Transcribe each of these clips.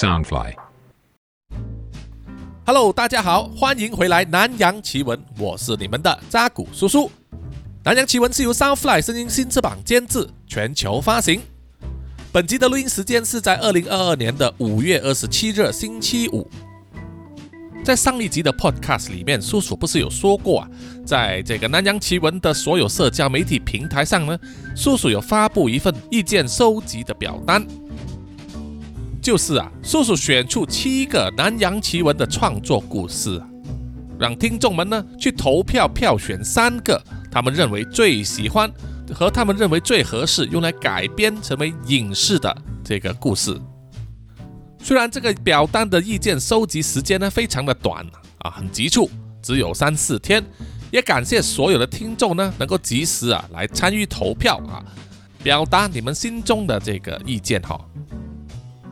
Soundfly。Hello，大家好，欢迎回来《南洋奇闻》，我是你们的扎古叔叔。《南洋奇闻》是由 Soundfly 声音新翅膀监制，全球发行。本集的录音时间是在二零二二年的五月二十七日星期五。在上一集的 Podcast 里面，叔叔不是有说过啊，在这个《南洋奇闻》的所有社交媒体平台上呢，叔叔有发布一份意见收集的表单。就是啊，叔叔选出七个南洋奇闻的创作故事，让听众们呢去投票票选三个他们认为最喜欢和他们认为最合适用来改编成为影视的这个故事。虽然这个表单的意见收集时间呢非常的短啊，很急促，只有三四天，也感谢所有的听众呢能够及时啊来参与投票啊，表达你们心中的这个意见哈。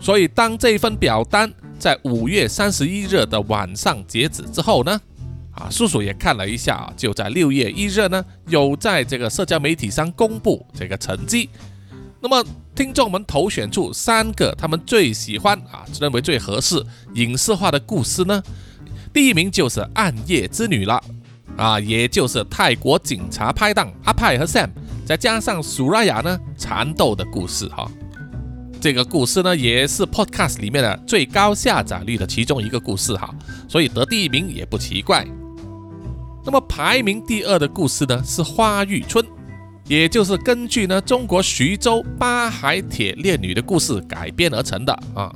所以，当这一份表单在五月三十一日的晚上截止之后呢，啊，叔叔也看了一下啊，就在六月一日呢，有在这个社交媒体上公布这个成绩。那么，听众们投选出三个他们最喜欢啊，认为最合适影视化的故事呢，第一名就是《暗夜之女》了，啊，也就是泰国警察拍档阿派和 Sam，再加上苏拉雅呢缠斗的故事哈。这个故事呢，也是 Podcast 里面的最高下载率的其中一个故事哈，所以得第一名也不奇怪。那么排名第二的故事呢，是《花玉村》，也就是根据呢中国徐州八海铁链女的故事改编而成的啊。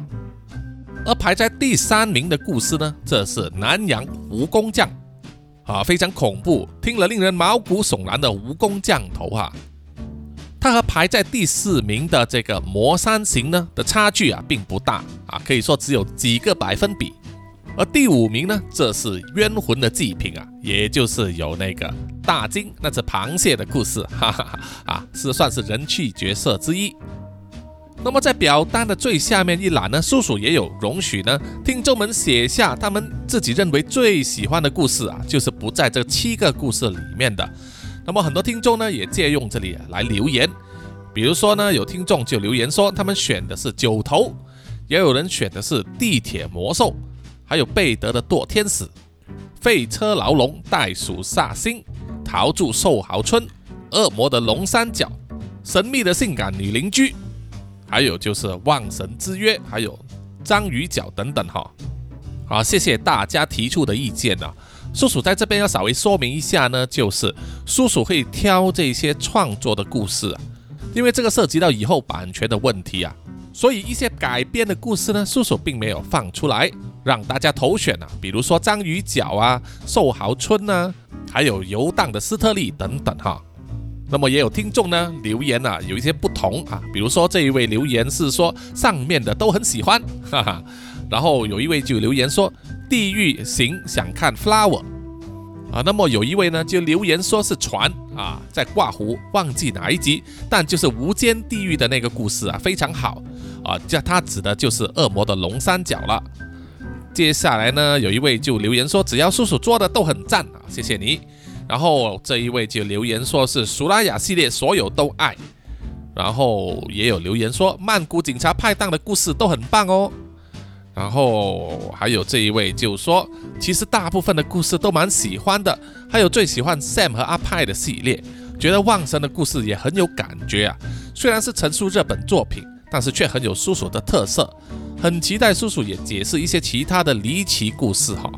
而排在第三名的故事呢，这是《南阳蜈蚣匠》，啊，非常恐怖，听了令人毛骨悚然的蜈蚣降头哈。它和排在第四名的这个《魔山型》呢的差距啊并不大啊，可以说只有几个百分比。而第五名呢，这是《冤魂的祭品》啊，也就是有那个大金那只螃蟹的故事，哈哈哈啊，是算是人气角色之一。那么在表单的最下面一栏呢，叔叔也有容许呢听众们写下他们自己认为最喜欢的故事啊，就是不在这七个故事里面的。那么很多听众呢也借用这里来留言，比如说呢有听众就留言说他们选的是九头，也有人选的是地铁魔兽，还有贝德的堕天使、废车牢笼、袋鼠煞星、逃住寿豪村、恶魔的龙三角、神秘的性感女邻居，还有就是望神之约，还有章鱼脚等等哈。好，谢谢大家提出的意见啊。叔叔在这边要稍微说明一下呢，就是叔叔会挑这些创作的故事啊，因为这个涉及到以后版权的问题啊，所以一些改编的故事呢，叔叔并没有放出来让大家投选啊，比如说章鱼脚啊、寿豪村啊，还有游荡的斯特利等等哈。那么也有听众呢留言啊，有一些不同啊，比如说这一位留言是说上面的都很喜欢，哈哈，然后有一位就留言说。地狱行想看 flower 啊，那么有一位呢就留言说是船啊在挂湖，忘记哪一集，但就是无间地狱的那个故事啊非常好啊，这他指的就是恶魔的龙三角了。接下来呢有一位就留言说只要叔叔做的都很赞啊，谢谢你。然后这一位就留言说是苏拉雅系列所有都爱，然后也有留言说曼谷警察派档的故事都很棒哦。然后还有这一位就说，其实大部分的故事都蛮喜欢的，还有最喜欢 Sam 和阿派的系列，觉得望神的故事也很有感觉啊。虽然是陈述日本作品，但是却很有叔叔的特色，很期待叔叔也解释一些其他的离奇故事哈。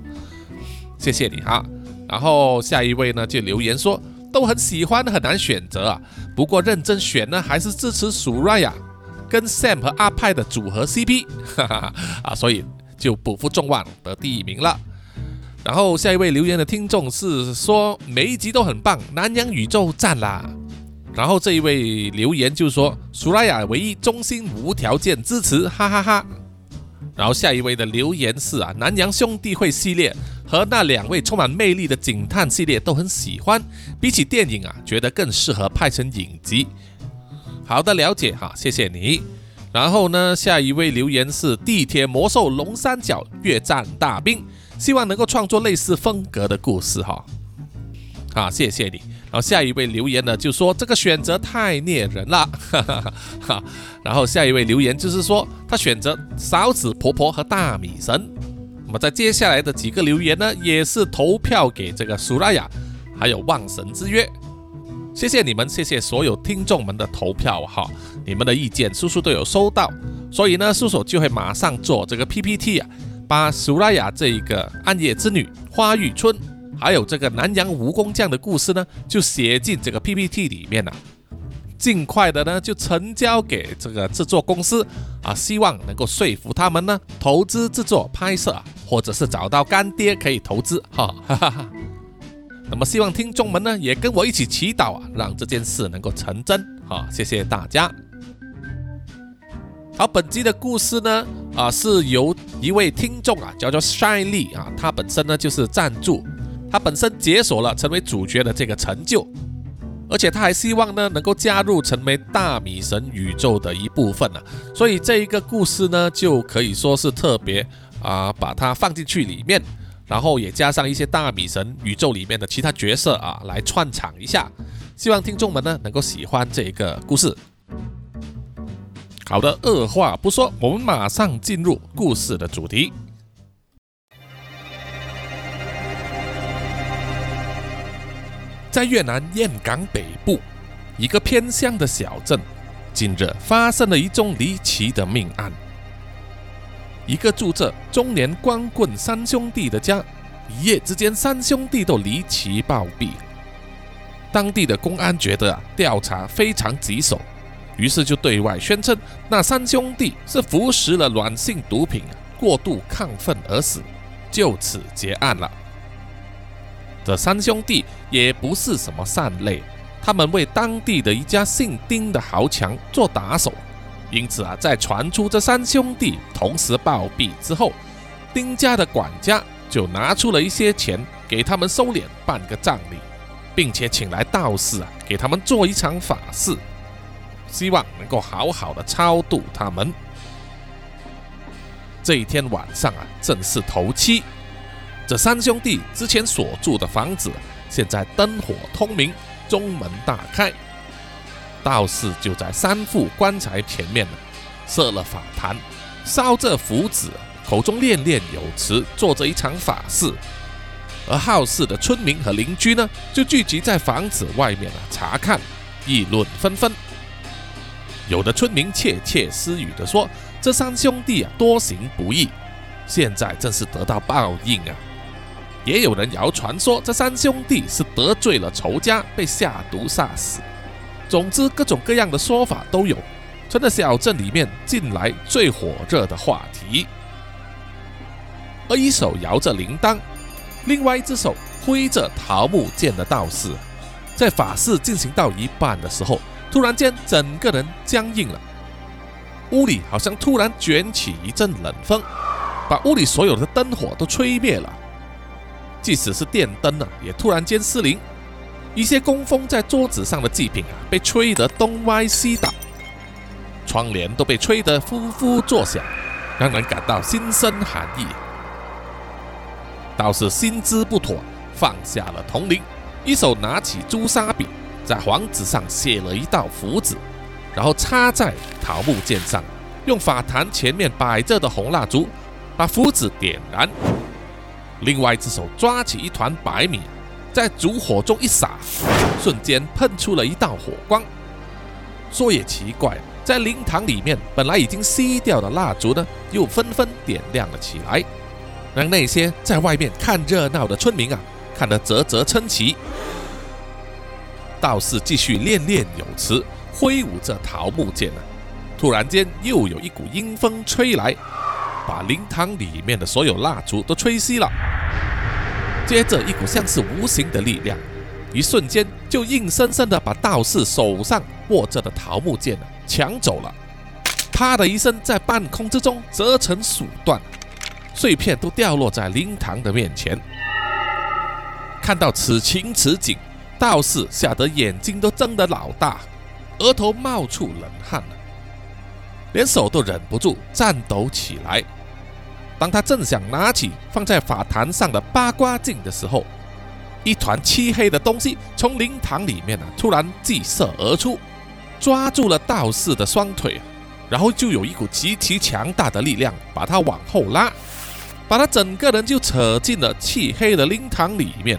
谢谢你哈。然后下一位呢就留言说，都很喜欢，很难选择啊，不过认真选呢还是支持苏瑞亚。跟 Sam 和阿派的组合 CP，哈哈哈啊，所以就不负众望得第一名了。然后下一位留言的听众是说每一集都很棒，南洋宇宙赞啦。然后这一位留言就是说苏拉雅唯一衷心无条件支持，哈哈哈。然后下一位的留言是啊，南洋兄弟会系列和那两位充满魅力的警探系列都很喜欢，比起电影啊，觉得更适合拍成影集。好的，了解哈，谢谢你。然后呢，下一位留言是地铁魔兽龙三角越战大兵，希望能够创作类似风格的故事哈。啊，谢谢你。然后下一位留言呢就说这个选择太虐人了，哈哈哈。然后下一位留言就是说他选择勺子婆婆和大米神。那么在接下来的几个留言呢，也是投票给这个苏拉雅，还有望神之约。谢谢你们，谢谢所有听众们的投票哈，你们的意见叔叔都有收到，所以呢，叔叔就会马上做这个 PPT 啊，把苏拉雅这一个暗夜之女、花玉春，还有这个南洋蜈蚣匠的故事呢，就写进这个 PPT 里面了，尽快的呢就呈交给这个制作公司啊，希望能够说服他们呢投资制作拍摄啊，或者是找到干爹可以投资哈。哈哈哈。那么希望听众们呢也跟我一起祈祷啊，让这件事能够成真好，谢谢大家。好，本集的故事呢啊是由一位听众啊叫做 Shiny 啊，他本身呢就是赞助，他本身解锁了成为主角的这个成就，而且他还希望呢能够加入成为大米神宇宙的一部分呢，所以这一个故事呢就可以说是特别啊把它放进去里面。然后也加上一些大米神宇宙里面的其他角色啊，来串场一下，希望听众们呢能够喜欢这个故事。好的，二话不说，我们马上进入故事的主题。在越南岘港北部一个偏乡的小镇，近日发生了一宗离奇的命案。一个住着中年光棍三兄弟的家，一夜之间，三兄弟都离奇暴毙。当地的公安觉得啊，调查非常棘手，于是就对外宣称那三兄弟是服食了软性毒品，过度亢奋而死，就此结案了。这三兄弟也不是什么善类，他们为当地的一家姓丁的豪强做打手。因此啊，在传出这三兄弟同时暴毙之后，丁家的管家就拿出了一些钱给他们收敛办个葬礼，并且请来道士啊，给他们做一场法事，希望能够好好的超度他们。这一天晚上啊，正是头七，这三兄弟之前所住的房子现在灯火通明，中门大开。道士就在三副棺材前面设了法坛，烧着符纸，口中念念有词，做着一场法事。而好事的村民和邻居呢，就聚集在房子外面啊查看，议论纷纷。有的村民窃窃私语地说：“这三兄弟啊，多行不义，现在正是得到报应啊。”也有人谣传说，这三兄弟是得罪了仇家，被下毒杀死。总之，各种各样的说法都有，成了小镇里面近来最火热的话题。而一手摇着铃铛，另外一只手挥着桃木剑的道士，在法事进行到一半的时候，突然间整个人僵硬了，屋里好像突然卷起一阵冷风，把屋里所有的灯火都吹灭了，即使是电灯呢，也突然间失灵。一些供奉在桌子上的祭品啊，被吹得东歪西倒，窗帘都被吹得呼呼作响，让人感到心生寒意。道士心知不妥，放下了铜铃，一手拿起朱砂笔，在黄纸上写了一道符纸，然后插在桃木剑上，用法坛前面摆着的红蜡烛把符纸点燃，另外一只手抓起一团白米。在烛火中一撒，瞬间喷出了一道火光。说也奇怪，在灵堂里面本来已经熄掉的蜡烛呢，又纷纷点亮了起来，让那些在外面看热闹的村民啊，看得啧啧称奇。道士继续念念有词，挥舞着桃木剑啊，突然间又有一股阴风吹来，把灵堂里面的所有蜡烛都吹熄了。接着，一股像是无形的力量，一瞬间就硬生生的把道士手上握着的桃木剑抢走了。啪的一声，在半空之中折成数段，碎片都掉落在灵堂的面前。看到此情此景，道士吓得眼睛都睁得老大，额头冒出冷汗连手都忍不住颤抖起来。当他正想拿起放在法坛上的八卦镜的时候，一团漆黑的东西从灵堂里面啊突然激射而出，抓住了道士的双腿，然后就有一股极其强大的力量把他往后拉，把他整个人就扯进了漆黑的灵堂里面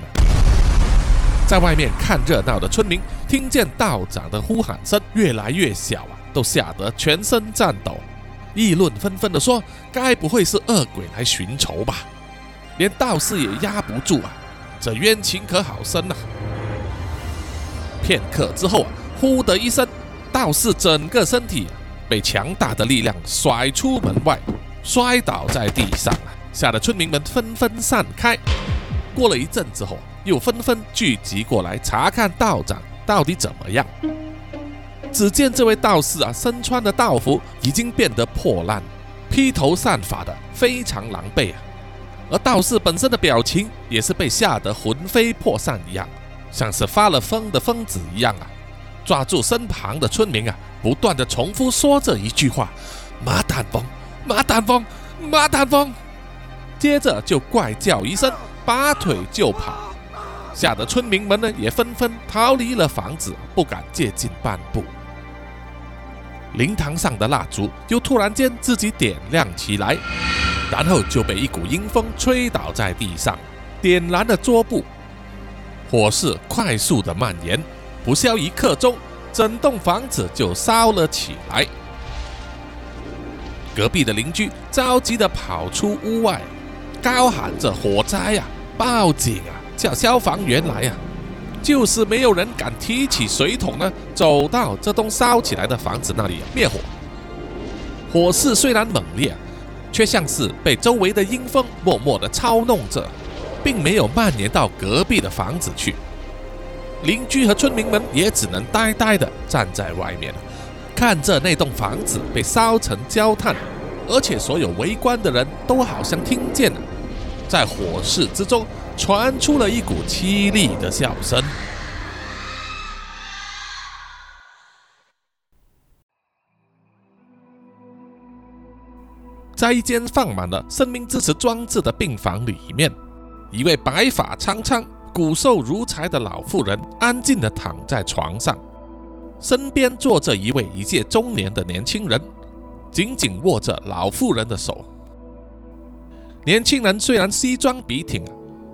在外面看热闹的村民听见道长的呼喊声越来越小啊，都吓得全身颤抖，议论纷纷的说：“该不会是恶鬼来寻仇吧？”连道士也压不住啊，这冤情可好深呐！片刻之后啊，呼的一声，道士整个身体被强大的力量甩出门外，摔倒在地上啊，吓得村民们纷纷散开。过了一阵之后，又纷纷聚集过来查看道长到底怎么样。只见这位道士啊，身穿的道服已经变得破烂，披头散发的，非常狼狈啊。而道士本身的表情也是被吓得魂飞魄散一样，像是发了疯的疯子一样啊！抓住身旁的村民啊，不断的重复说着一句话：“马丹峰，马丹峰，马丹峰。”接着就怪叫一声，拔腿就跑，吓得村民们呢也纷纷逃离了房子，不敢接近半步。灵堂上的蜡烛又突然间自己点亮起来。然后就被一股阴风吹倒在地上，点燃了桌布，火势快速的蔓延，不消一刻钟，整栋房子就烧了起来。隔壁的邻居着急的跑出屋外，高喊着火灾呀，报警啊，叫消防员来呀，就是没有人敢提起水桶呢，走到这栋烧起来的房子那里灭火。火势虽然猛烈。却像是被周围的阴风默默地操弄着，并没有蔓延到隔壁的房子去。邻居和村民们也只能呆呆地站在外面，看着那栋房子被烧成焦炭，而且所有围观的人都好像听见了，在火势之中传出了一股凄厉的笑声。在一间放满了生命支持装置的病房里面，一位白发苍苍、骨瘦如柴的老妇人安静地躺在床上，身边坐着一位一介中年的年轻人，紧紧握着老妇人的手。年轻人虽然西装笔挺，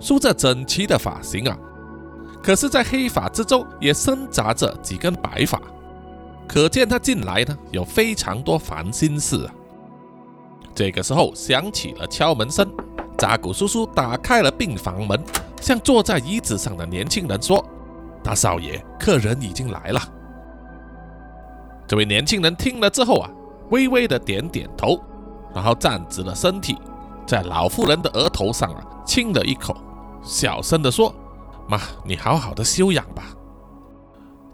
梳着整齐的发型啊，可是，在黑发之中也生杂着几根白发，可见他近来呢有非常多烦心事啊。这个时候响起了敲门声，扎古叔叔打开了病房门，向坐在椅子上的年轻人说：“大少爷，客人已经来了。”这位年轻人听了之后啊，微微的点点头，然后站直了身体，在老妇人的额头上啊亲了一口，小声的说：“妈，你好好的休养吧。”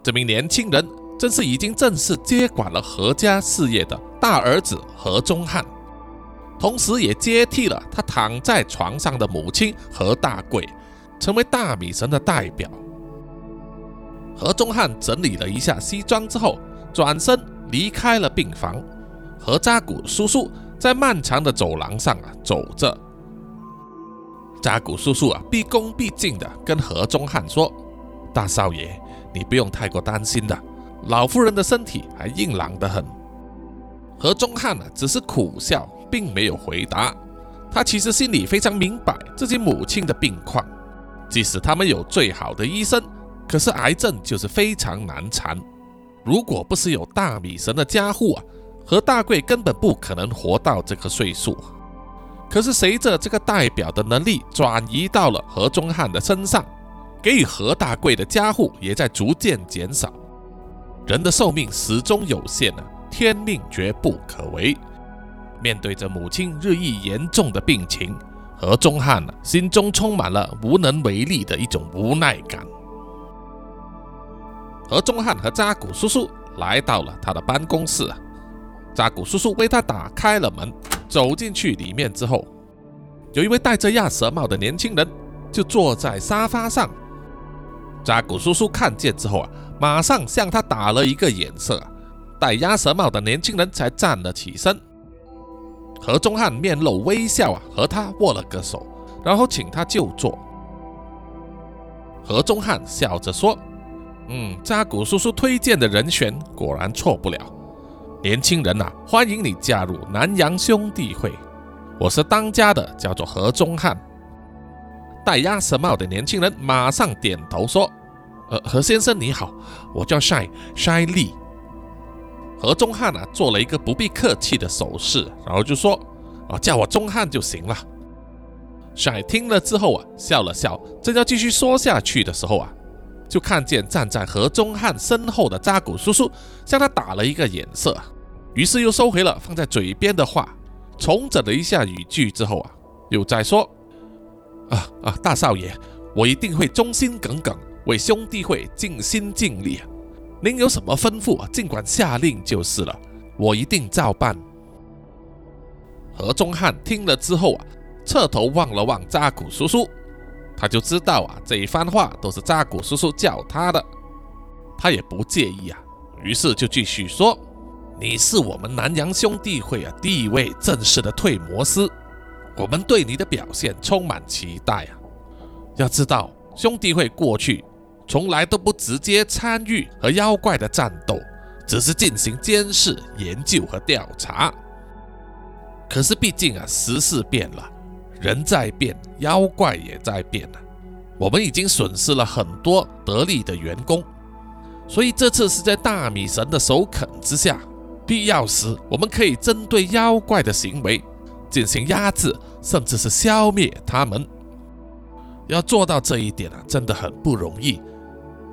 这名年轻人正是已经正式接管了何家事业的大儿子何忠汉。同时，也接替了他躺在床上的母亲何大贵，成为大米神的代表。何忠汉整理了一下西装之后，转身离开了病房。何扎古叔叔在漫长的走廊上啊走着。扎古叔叔啊，毕恭毕敬的跟何忠汉说：“大少爷，你不用太过担心的，老夫人的身体还硬朗得很。”何忠汉呢，只是苦笑。并没有回答，他其实心里非常明白自己母亲的病况。即使他们有最好的医生，可是癌症就是非常难缠。如果不是有大米神的加护啊，何大贵根本不可能活到这个岁数。可是随着这个代表的能力转移到了何忠汉的身上，给予何大贵的加护也在逐渐减少。人的寿命始终有限呢，天命绝不可违。面对着母亲日益严重的病情，何忠汉心中充满了无能为力的一种无奈感。何忠汉和扎古叔叔来到了他的办公室，扎古叔叔为他打开了门，走进去里面之后，有一位戴着鸭舌帽的年轻人就坐在沙发上。扎古叔叔看见之后啊，马上向他打了一个眼色，戴鸭舌帽的年轻人才站了起身。何忠汉面露微笑啊，和他握了个手，然后请他就坐。何中汉笑着说：“嗯，扎古叔叔推荐的人选果然错不了。年轻人呐，欢迎你加入南洋兄弟会。我是当家的，叫做何中汉。”戴鸭舌帽的年轻人马上点头说：“呃，何先生你好，我叫 Shine Shine Lee。”何中汉啊，做了一个不必客气的手势，然后就说：“啊，叫我中汉就行了。”晒听了之后啊，笑了笑，正要继续说下去的时候啊，就看见站在何中汉身后的扎古叔叔向他打了一个眼色，于是又收回了放在嘴边的话，重整了一下语句之后啊，又再说：“啊啊，大少爷，我一定会忠心耿耿，为兄弟会尽心尽力。”您有什么吩咐，尽管下令就是了，我一定照办。何中汉听了之后啊，侧头望了望扎古叔叔，他就知道啊，这一番话都是扎古叔叔叫他的，他也不介意啊，于是就继续说：“你是我们南洋兄弟会啊第一位正式的退魔师，我们对你的表现充满期待啊。要知道，兄弟会过去。”从来都不直接参与和妖怪的战斗，只是进行监视、研究和调查。可是毕竟啊，时事变了，人在变，妖怪也在变了。我们已经损失了很多得力的员工，所以这次是在大米神的首肯之下，必要时我们可以针对妖怪的行为进行压制，甚至是消灭他们。要做到这一点啊，真的很不容易。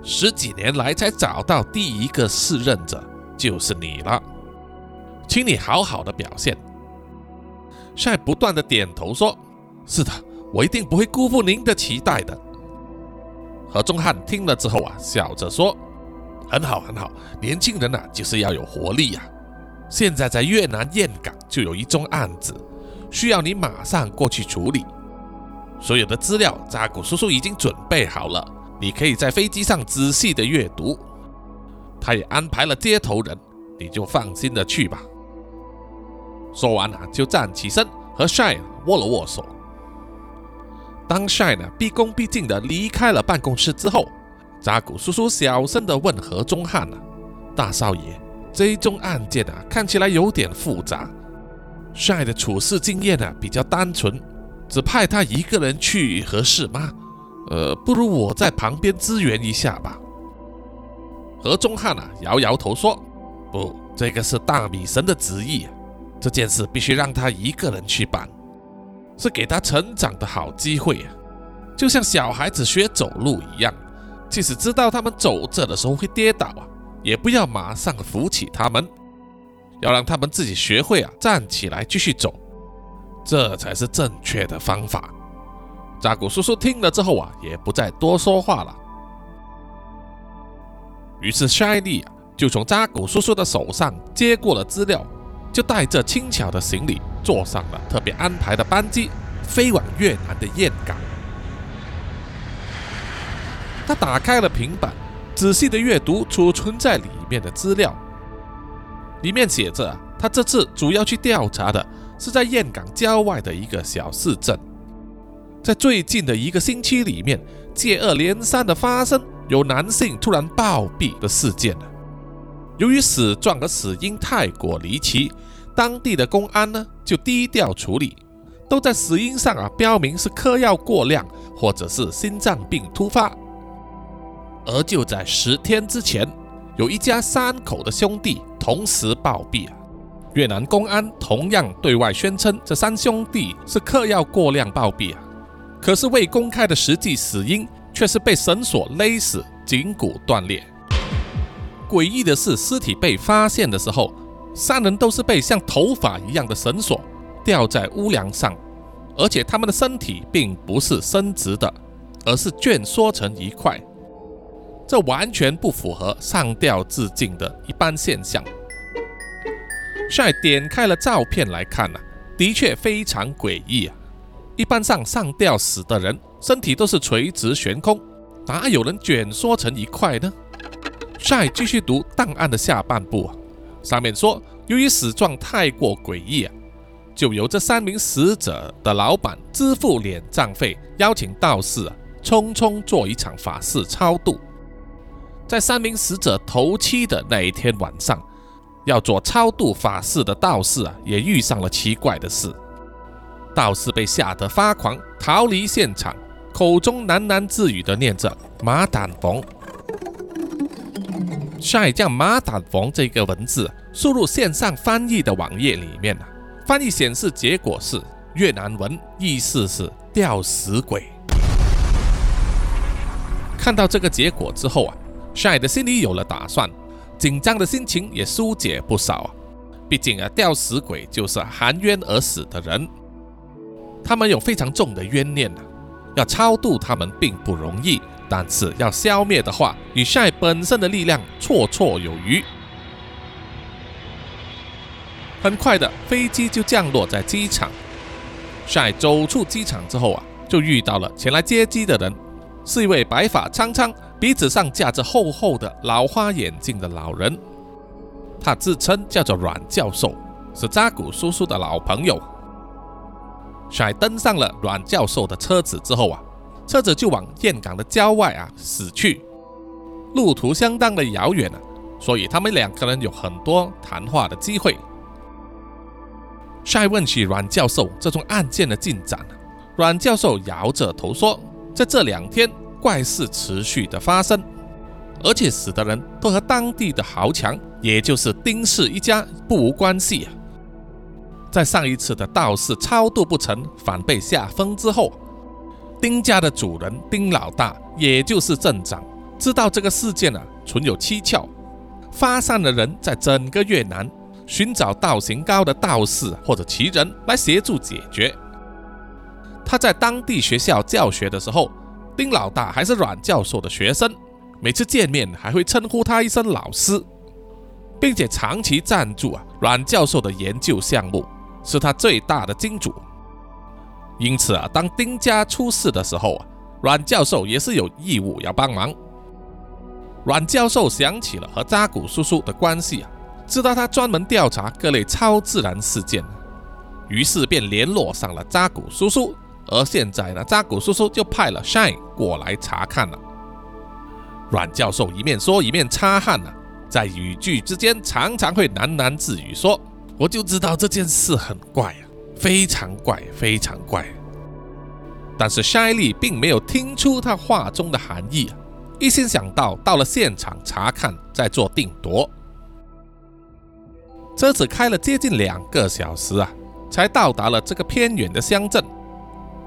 十几年来才找到第一个试任者，就是你了，请你好好的表现。帅不断的点头说：“是的，我一定不会辜负您的期待的。”何中汉听了之后啊，笑着说：“很好，很好，年轻人呐，就是要有活力呀。现在在越南岘港就有一宗案子，需要你马上过去处理。所有的资料，扎古叔叔已经准备好了。”你可以在飞机上仔细的阅读，他也安排了接头人，你就放心的去吧。说完啊，就站起身和 Shine 握了握手。当 Shine 毕恭毕敬的离开了办公室之后，扎古叔叔小声的问何中汉啊：“大少爷，这一宗案件啊，看起来有点复杂。Shine 的处事经验啊比较单纯，只派他一个人去合适吗？”呃，不如我在旁边支援一下吧。何中汉啊，摇摇头说：“不，这个是大米神的旨意，这件事必须让他一个人去办，是给他成长的好机会啊，就像小孩子学走路一样，即使知道他们走着的时候会跌倒啊，也不要马上扶起他们，要让他们自己学会啊站起来继续走，这才是正确的方法。”扎古叔叔听了之后啊，也不再多说话了。于是 Shiny 啊，就从扎古叔叔的手上接过了资料，就带着轻巧的行李，坐上了特别安排的班机，飞往越南的岘港。他打开了平板，仔细的阅读储存在里面的资料。里面写着，他这次主要去调查的是在岘港郊外的一个小市镇。在最近的一个星期里面，接二连三的发生有男性突然暴毙的事件由于死状和死因太过离奇，当地的公安呢就低调处理，都在死因上啊标明是嗑药过量或者是心脏病突发。而就在十天之前，有一家三口的兄弟同时暴毙啊，越南公安同样对外宣称这三兄弟是嗑药过量暴毙啊。可是未公开的实际死因却是被绳索勒死，颈骨断裂。诡异的是，尸体被发现的时候，三人都是被像头发一样的绳索吊在屋梁上，而且他们的身体并不是伸直的，而是蜷缩成一块。这完全不符合上吊自尽的一般现象。帅点开了照片来看呢，的确非常诡异啊。一般上上吊死的人身体都是垂直悬空，哪有人卷缩成一块呢？再继续读档案的下半部啊，上面说，由于死状太过诡异，就由这三名死者的老板支付敛葬费，邀请道士啊匆匆做一场法事超度。在三名死者头七的那一天晚上，要做超度法事的道士啊，也遇上了奇怪的事。道士被吓得发狂，逃离现场，口中喃喃自语的念着“马胆冯”。下一将“马胆冯”这个文字输入线上翻译的网页里面啊，翻译显示结果是越南文，意思是吊死鬼。看到这个结果之后啊，帅的心里有了打算，紧张的心情也疏解不少啊。毕竟啊，吊死鬼就是含冤而死的人。他们有非常重的冤念啊，要超度他们并不容易，但是要消灭的话，与晒本身的力量绰绰有余。很快的，飞机就降落在机场。晒走出机场之后啊，就遇到了前来接机的人，是一位白发苍苍、鼻子上架着厚厚的老花眼镜的老人。他自称叫做阮教授，是扎古叔叔的老朋友。帅登上了阮教授的车子之后啊，车子就往岘港的郊外啊驶去，路途相当的遥远啊，所以他们两个人有很多谈话的机会。帅问起阮教授这宗案件的进展，阮教授摇着头说，在这两天怪事持续的发生，而且死的人都和当地的豪强，也就是丁氏一家不无关系啊。在上一次的道士超度不成，反被下封之后，丁家的主人丁老大，也就是镇长，知道这个事件啊存有蹊跷，发散的人在整个越南寻找道行高的道士或者奇人来协助解决。他在当地学校教学的时候，丁老大还是阮教授的学生，每次见面还会称呼他一声老师，并且长期赞助啊阮教授的研究项目。是他最大的金主，因此啊，当丁家出事的时候啊，阮教授也是有义务要帮忙。阮教授想起了和扎古叔叔的关系啊，知道他专门调查各类超自然事件，于是便联络上了扎古叔叔。而现在呢，扎古叔叔就派了 Shine 过来查看了。阮教授一面说一面擦汗呢，在语句之间常常会喃喃自语说。我就知道这件事很怪啊，非常怪，非常怪。但是筛利并没有听出他话中的含义，一心想到到了现场查看，再做定夺。车子开了接近两个小时啊，才到达了这个偏远的乡镇。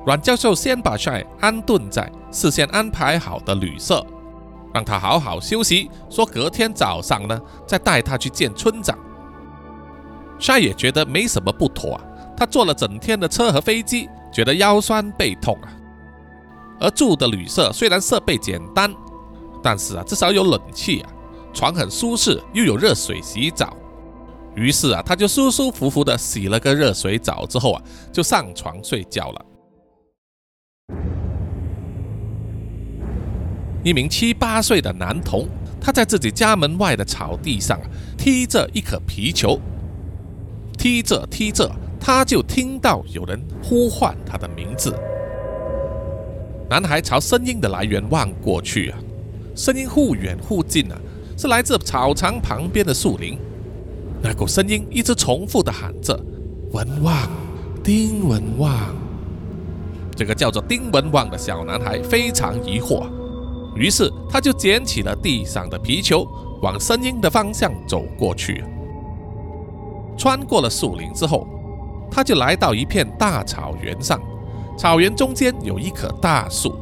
阮教授先把帅安顿在事先安排好的旅社，让他好好休息，说隔天早上呢，再带他去见村长。帅也觉得没什么不妥啊，他坐了整天的车和飞机，觉得腰酸背痛啊。而住的旅社虽然设备简单，但是啊，至少有冷气啊，床很舒适，又有热水洗澡。于是啊，他就舒舒服服的洗了个热水澡之后啊，就上床睡觉了。一名七八岁的男童，他在自己家门外的草地上踢着一颗皮球。踢着踢着，他就听到有人呼唤他的名字。男孩朝声音的来源望过去啊，声音忽远忽近啊，是来自草场旁边的树林。那股声音一直重复的喊着：“文旺，丁文旺。”这个叫做丁文旺的小男孩非常疑惑，于是他就捡起了地上的皮球，往声音的方向走过去。穿过了树林之后，他就来到一片大草原上。草原中间有一棵大树，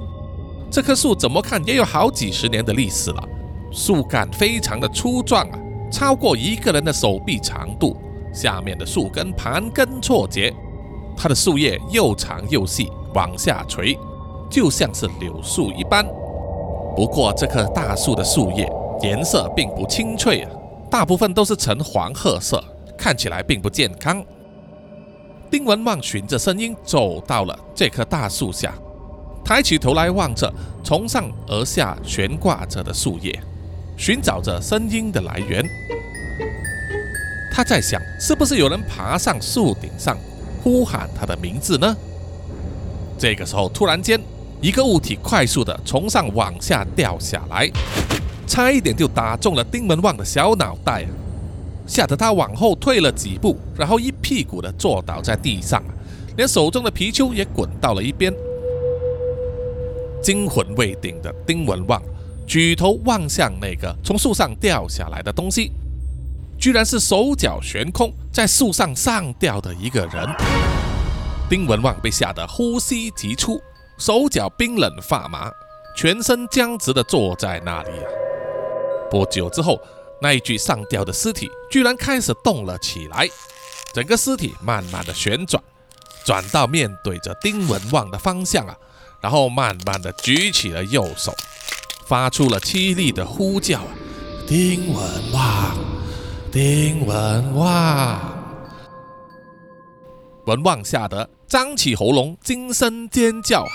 这棵树怎么看也有好几十年的历史了。树干非常的粗壮啊，超过一个人的手臂长度。下面的树根盘根错节，它的树叶又长又细，往下垂，就像是柳树一般。不过这棵大树的树叶颜色并不清脆啊，大部分都是呈黄褐色。看起来并不健康。丁文旺循着声音走到了这棵大树下，抬起头来望着从上而下悬挂着的树叶，寻找着声音的来源。他在想，是不是有人爬上树顶上呼喊他的名字呢？这个时候，突然间，一个物体快速的从上往下掉下来，差一点就打中了丁文旺的小脑袋！吓得他往后退了几步，然后一屁股的坐倒在地上，连手中的皮球也滚到了一边。惊魂未定的丁文旺举头望向那个从树上掉下来的东西，居然是手脚悬空在树上上吊的一个人。丁文旺被吓得呼吸急促，手脚冰冷发麻，全身僵直的坐在那里！不久之后。那一具上吊的尸体居然开始动了起来，整个尸体慢慢的旋转，转到面对着丁文旺的方向啊，然后慢慢的举起了右手，发出了凄厉的呼叫啊！丁文旺，丁文旺，文旺吓得张起喉咙惊声尖叫！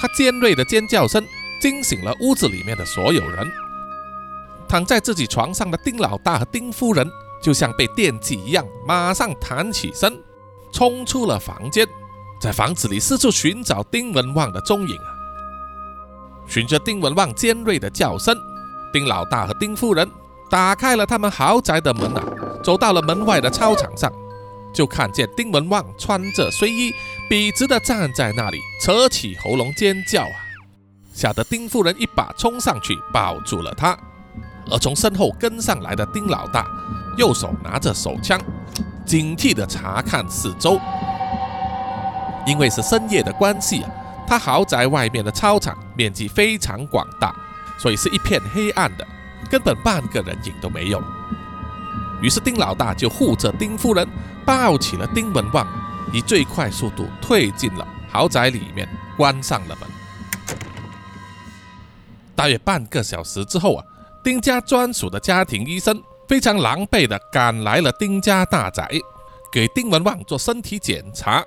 他尖锐的尖叫声惊醒了屋子里面的所有人。躺在自己床上的丁老大和丁夫人，就像被电击一样，马上弹起身，冲出了房间，在房子里四处寻找丁文旺的踪影啊！循着丁文旺尖锐的叫声，丁老大和丁夫人打开了他们豪宅的门啊，走到了门外的操场上，就看见丁文旺穿着睡衣，笔直的站在那里，扯起喉咙尖叫啊！吓得丁夫人一把冲上去抱住了他。而从身后跟上来的丁老大，右手拿着手枪，警惕地查看四周。因为是深夜的关系啊，他豪宅外面的操场面积非常广大，所以是一片黑暗的，根本半个人影都没有。于是丁老大就护着丁夫人，抱起了丁文旺，以最快速度退进了豪宅里面，关上了门。大约半个小时之后啊。丁家专属的家庭医生非常狼狈地赶来了丁家大宅，给丁文旺做身体检查。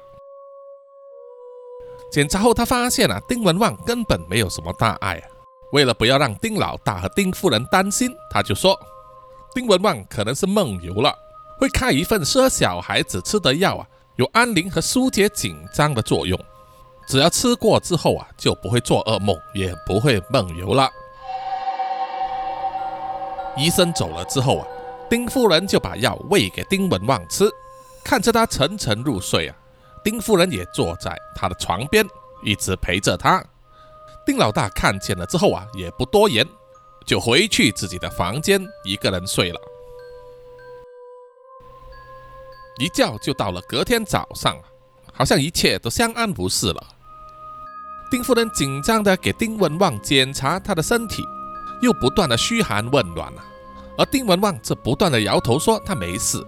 检查后，他发现啊，丁文旺根本没有什么大碍。为了不要让丁老大和丁夫人担心，他就说，丁文旺可能是梦游了，会开一份适合小孩子吃的药啊，有安宁和疏解紧张的作用。只要吃过之后啊，就不会做噩梦，也不会梦游了。医生走了之后啊，丁夫人就把药喂给丁文旺吃，看着他沉沉入睡啊，丁夫人也坐在他的床边，一直陪着他。丁老大看见了之后啊，也不多言，就回去自己的房间一个人睡了。一觉就到了隔天早上好像一切都相安无事了。丁夫人紧张地给丁文旺检查他的身体。又不断的嘘寒问暖啊，而丁文旺则不断的摇头说他没事。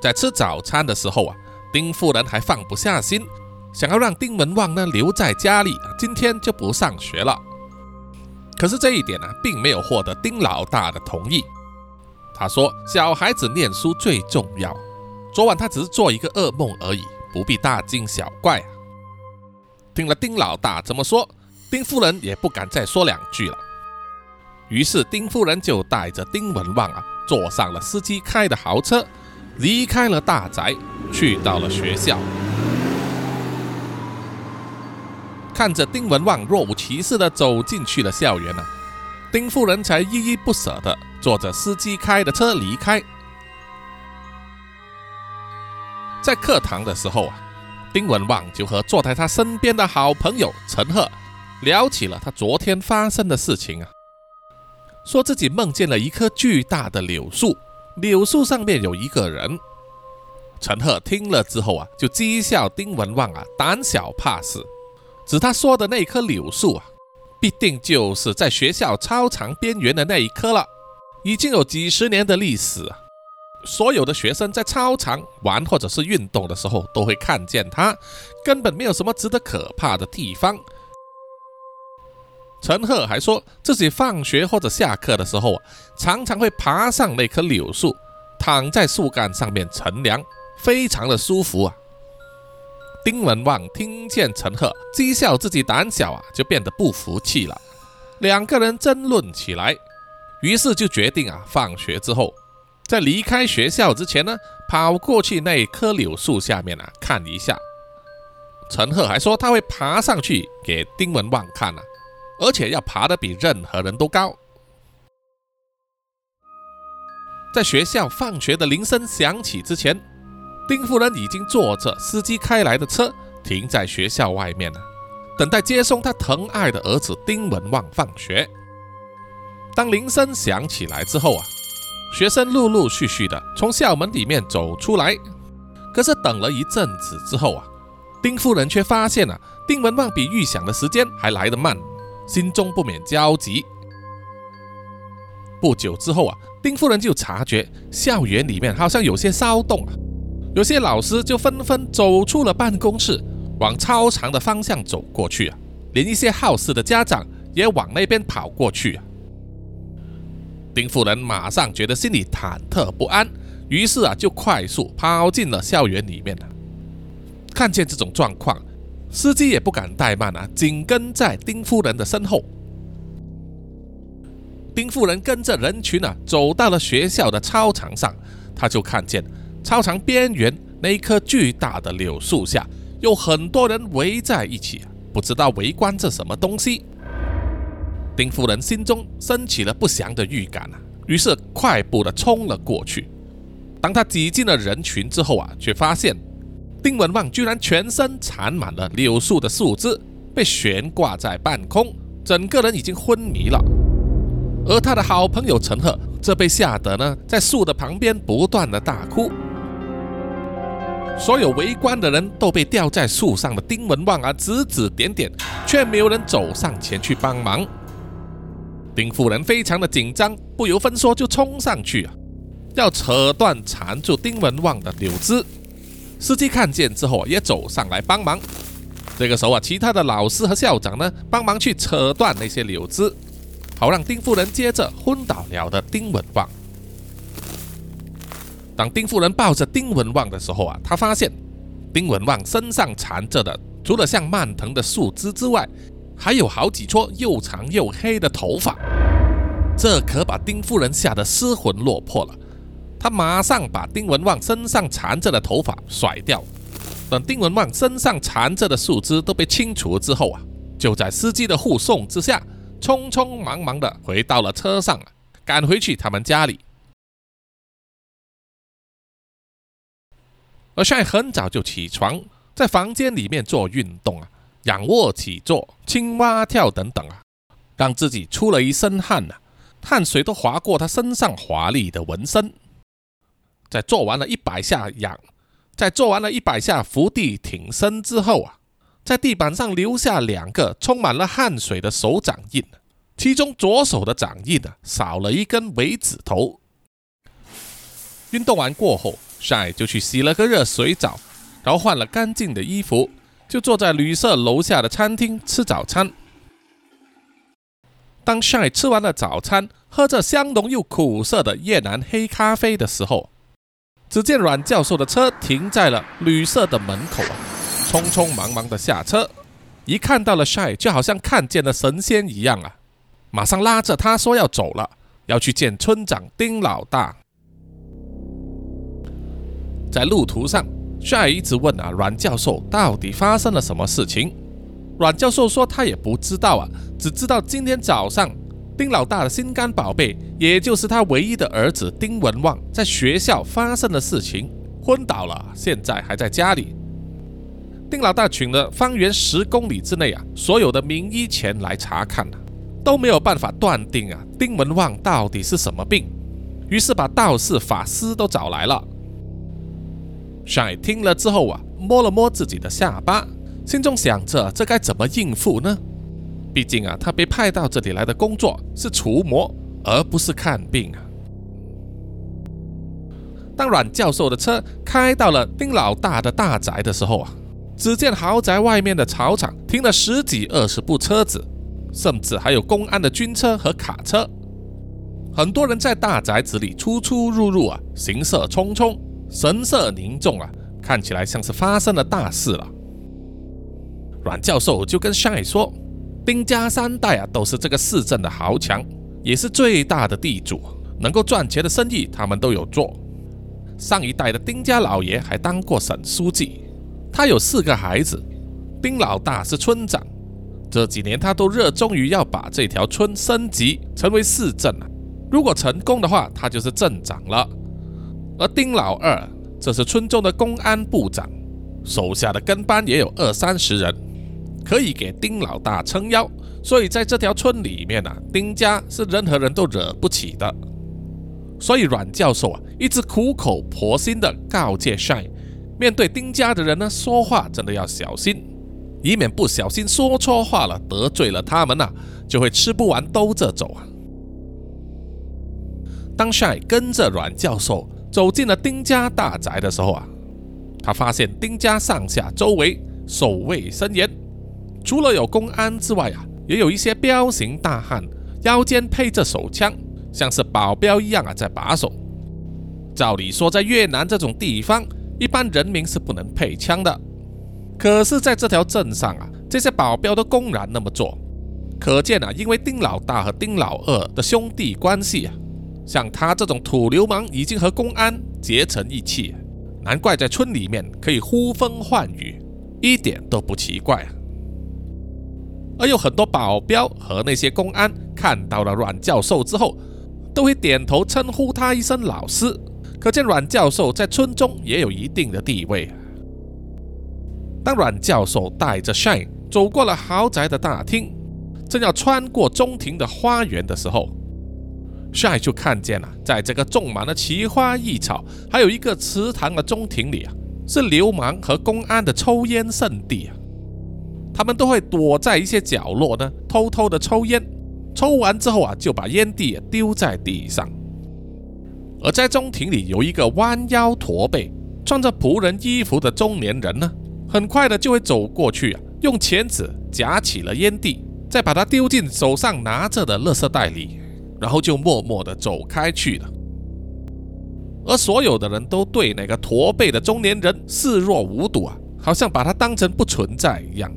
在吃早餐的时候啊，丁夫人还放不下心，想要让丁文旺呢留在家里，今天就不上学了。可是这一点呢，并没有获得丁老大的同意。他说小孩子念书最重要，昨晚他只是做一个噩梦而已，不必大惊小怪啊。听了丁老大这么说，丁夫人也不敢再说两句了。于是丁夫人就带着丁文旺啊，坐上了司机开的豪车，离开了大宅，去到了学校。看着丁文旺若无其事的走进去了校园啊，丁夫人才依依不舍的坐着司机开的车离开。在课堂的时候啊，丁文旺就和坐在他身边的好朋友陈赫聊起了他昨天发生的事情啊。说自己梦见了一棵巨大的柳树，柳树上面有一个人。陈赫听了之后啊，就讥笑丁文旺啊胆小怕事。指他说的那棵柳树啊，必定就是在学校操场边缘的那一棵了，已经有几十年的历史。所有的学生在操场玩或者是运动的时候，都会看见它，根本没有什么值得可怕的地方。陈赫还说自己放学或者下课的时候啊，常常会爬上那棵柳树，躺在树干上面乘凉，非常的舒服啊。丁文旺听见陈赫讥笑自己胆小啊，就变得不服气了，两个人争论起来，于是就决定啊，放学之后，在离开学校之前呢，跑过去那棵柳树下面啊看一下。陈赫还说他会爬上去给丁文旺看啊，而且要爬得比任何人都高。在学校放学的铃声响起之前，丁夫人已经坐着司机开来的车停在学校外面了，等待接送她疼爱的儿子丁文旺放学。当铃声响起来之后啊，学生陆陆续续的从校门里面走出来。可是等了一阵子之后啊，丁夫人却发现啊，丁文旺比预想的时间还来得慢，心中不免焦急。不久之后啊，丁夫人就察觉校园里面好像有些骚动啊，有些老师就纷纷走出了办公室，往操场的方向走过去啊，连一些好事的家长也往那边跑过去啊。丁夫人马上觉得心里忐忑不安，于是啊，就快速跑进了校园里面了。看见这种状况，司机也不敢怠慢啊，紧跟在丁夫人的身后。丁夫人跟着人群啊，走到了学校的操场上，他就看见操场边缘那一棵巨大的柳树下，有很多人围在一起，不知道围观着什么东西。丁夫人心中升起了不祥的预感啊，于是快步的冲了过去。当他挤进了人群之后啊，却发现丁文旺居然全身缠满了柳树的树枝，被悬挂在半空，整个人已经昏迷了。而他的好朋友陈赫则被吓得呢，在树的旁边不断的大哭。所有围观的人都被吊在树上的丁文旺啊指指点点，却没有人走上前去帮忙。丁夫人非常的紧张，不由分说就冲上去啊，要扯断缠住丁文旺的柳枝。司机看见之后也走上来帮忙。这个时候啊，其他的老师和校长呢，帮忙去扯断那些柳枝。好让丁夫人接着昏倒了的丁文旺。当丁夫人抱着丁文旺的时候啊，她发现丁文旺身上缠着的，除了像蔓藤的树枝之外，还有好几撮又长又黑的头发。这可把丁夫人吓得失魂落魄了。他马上把丁文旺身上缠着的头发甩掉。等丁文旺身上缠着的树枝都被清除之后啊，就在司机的护送之下。匆匆忙忙的回到了车上，赶回去他们家里。而帅很早就起床，在房间里面做运动啊，仰卧起坐、青蛙跳等等啊，让自己出了一身汗呐，汗水都划过他身上华丽的纹身。在做完了一百下仰，在做完了一百下伏地挺身之后啊。在地板上留下两个充满了汗水的手掌印，其中左手的掌印呢少了一根尾指头。运动完过后帅就去洗了个热水澡，然后换了干净的衣服，就坐在旅社楼下的餐厅吃早餐。当帅吃完了早餐，喝着香浓又苦涩的越南黑咖啡的时候，只见阮教授的车停在了旅社的门口啊。匆匆忙忙的下车，一看到了 Shy，就好像看见了神仙一样啊！马上拉着他说要走了，要去见村长丁老大。在路途上，Shy 一直问啊阮教授到底发生了什么事情。阮教授说他也不知道啊，只知道今天早上丁老大的心肝宝贝，也就是他唯一的儿子丁文旺，在学校发生的事情，昏倒了，现在还在家里。丁老大请了方圆十公里之内啊，所有的名医前来查看，都没有办法断定啊，丁文旺到底是什么病。于是把道士、法师都找来了。帅听了之后啊，摸了摸自己的下巴，心中想着这该怎么应付呢？毕竟啊，他被派到这里来的工作是除魔，而不是看病啊。当阮教授的车开到了丁老大的大宅的时候啊。只见豪宅外面的草场停了十几二十部车子，甚至还有公安的军车和卡车。很多人在大宅子里出出入入啊，行色匆匆，神色凝重啊，看起来像是发生了大事了。阮教授就跟上海说：“丁家三代啊，都是这个市镇的豪强，也是最大的地主，能够赚钱的生意他们都有做。上一代的丁家老爷还当过省书记。”他有四个孩子，丁老大是村长，这几年他都热衷于要把这条村升级成为市镇啊。如果成功的话，他就是镇长了。而丁老二这是村中的公安部长，手下的跟班也有二三十人，可以给丁老大撑腰。所以在这条村里面啊，丁家是任何人都惹不起的。所以阮教授啊，一直苦口婆心的告诫帅面对丁家的人呢，说话真的要小心，以免不小心说错话了，得罪了他们呐，就会吃不完兜着走啊。当帅跟着阮教授走进了丁家大宅的时候啊，他发现丁家上下周围守卫森严，除了有公安之外啊，也有一些彪形大汉，腰间配着手枪。像是保镖一样啊，在把守。照理说，在越南这种地方，一般人民是不能配枪的。可是，在这条镇上啊，这些保镖都公然那么做，可见啊，因为丁老大和丁老二的兄弟关系啊，像他这种土流氓已经和公安结成一气，难怪在村里面可以呼风唤雨，一点都不奇怪啊。而有很多保镖和那些公安看到了阮教授之后，都会点头称呼他一声老师，可见阮教授在村中也有一定的地位。当阮教授带着 Shine 走过了豪宅的大厅，正要穿过中庭的花园的时候，Shine 就看见了，在这个种满了奇花异草、还有一个池塘的中庭里啊，是流氓和公安的抽烟圣地啊。他们都会躲在一些角落呢，偷偷的抽烟。抽完之后啊，就把烟蒂丢在地上。而在中庭里有一个弯腰驼背、穿着仆人衣服的中年人呢，很快的就会走过去啊，用钳子夹起了烟蒂，再把它丢进手上拿着的垃圾袋里，然后就默默的走开去了。而所有的人都对那个驼背的中年人视若无睹啊，好像把他当成不存在一样。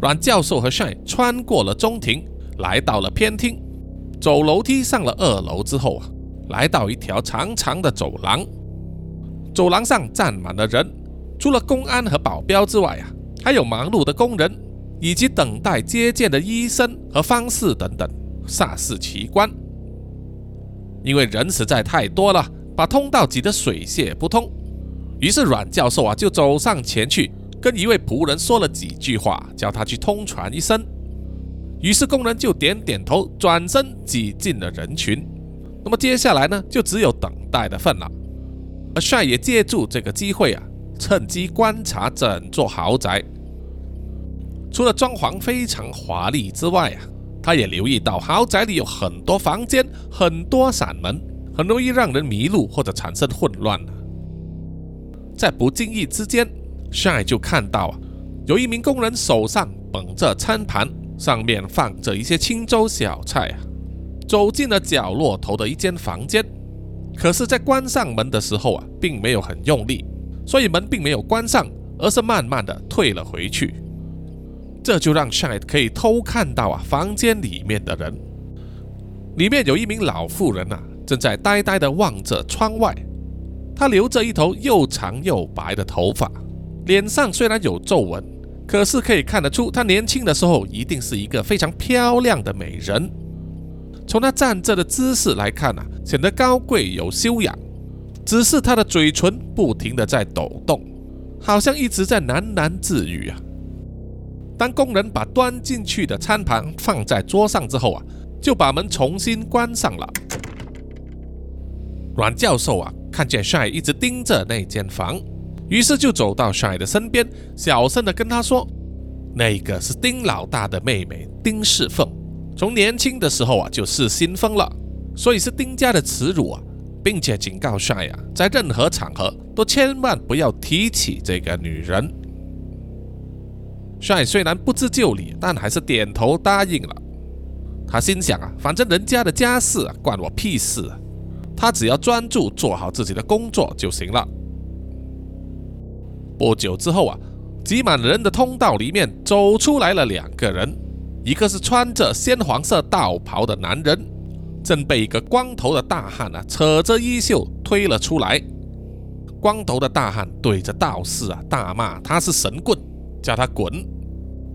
阮教授和 Shine 穿过了中庭，来到了偏厅，走楼梯上了二楼之后啊，来到一条长长的走廊。走廊上站满了人，除了公安和保镖之外啊，还有忙碌的工人，以及等待接见的医生和方士等等，煞是奇观。因为人实在太多了，把通道挤得水泄不通。于是阮教授啊，就走上前去。跟一位仆人说了几句话，叫他去通传一声。于是工人就点点头，转身挤进了人群。那么接下来呢，就只有等待的份了。而帅也借助这个机会啊，趁机观察整座豪宅。除了装潢非常华丽之外啊，他也留意到豪宅里有很多房间、很多闪门，很容易让人迷路或者产生混乱。在不经意之间。Shine 就看到啊，有一名工人手上捧着餐盘，上面放着一些清粥小菜啊，走进了角落头的一间房间。可是，在关上门的时候啊，并没有很用力，所以门并没有关上，而是慢慢的退了回去。这就让 Shine 可以偷看到啊，房间里面的人，里面有一名老妇人啊，正在呆呆的望着窗外。她留着一头又长又白的头发。脸上虽然有皱纹，可是可以看得出，她年轻的时候一定是一个非常漂亮的美人。从她站着的姿势来看啊，显得高贵有修养。只是她的嘴唇不停的在抖动，好像一直在喃喃自语啊。当工人把端进去的餐盘放在桌上之后啊，就把门重新关上了。阮教授啊，看见帅一直盯着那间房。于是就走到 Shine 的身边，小声的跟他说：“那个是丁老大的妹妹丁世凤，从年轻的时候啊就失心疯了，所以是丁家的耻辱啊，并且警告 Shine 啊，在任何场合都千万不要提起这个女人。”Shine 虽然不知就里，但还是点头答应了。他心想啊，反正人家的家事啊，关我屁事啊，他只要专注做好自己的工作就行了。不久之后啊，挤满人的通道里面走出来了两个人，一个是穿着鲜黄色道袍的男人，正被一个光头的大汉啊扯着衣袖推了出来。光头的大汉对着道士啊大骂他是神棍，叫他滚。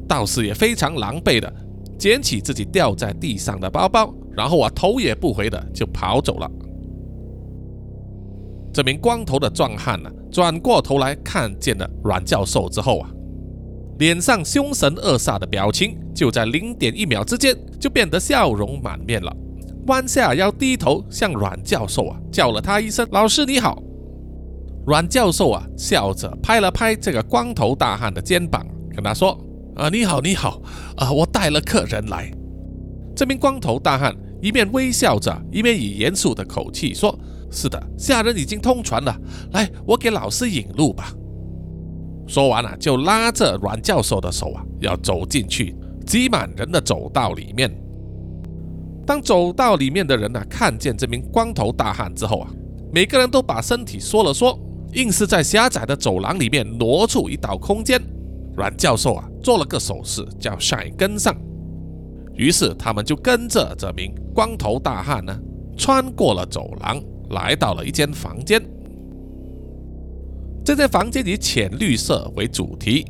道士也非常狼狈的捡起自己掉在地上的包包，然后啊头也不回的就跑走了。这名光头的壮汉呢，转过头来看见了阮教授之后啊，脸上凶神恶煞的表情就在零点一秒之间就变得笑容满面了，弯下腰低头向阮教授啊叫了他一声“老师你好”。阮教授啊，笑着拍了拍这个光头大汉的肩膀，跟他说：“啊，你好，你好，啊，我带了客人来。”这名光头大汉一面微笑着，一面以严肃的口气说：“是的，下人已经通传了，来，我给老师引路吧。”说完了，就拉着阮教授的手啊，要走进去挤满人的走道里面。当走道里面的人呢，看见这名光头大汉之后啊，每个人都把身体缩了缩。硬是在狭窄的走廊里面挪出一道空间，阮教授啊做了个手势，叫 Shine 跟上。于是他们就跟着这名光头大汉呢，穿过了走廊，来到了一间房间。这间房间以浅绿色为主题，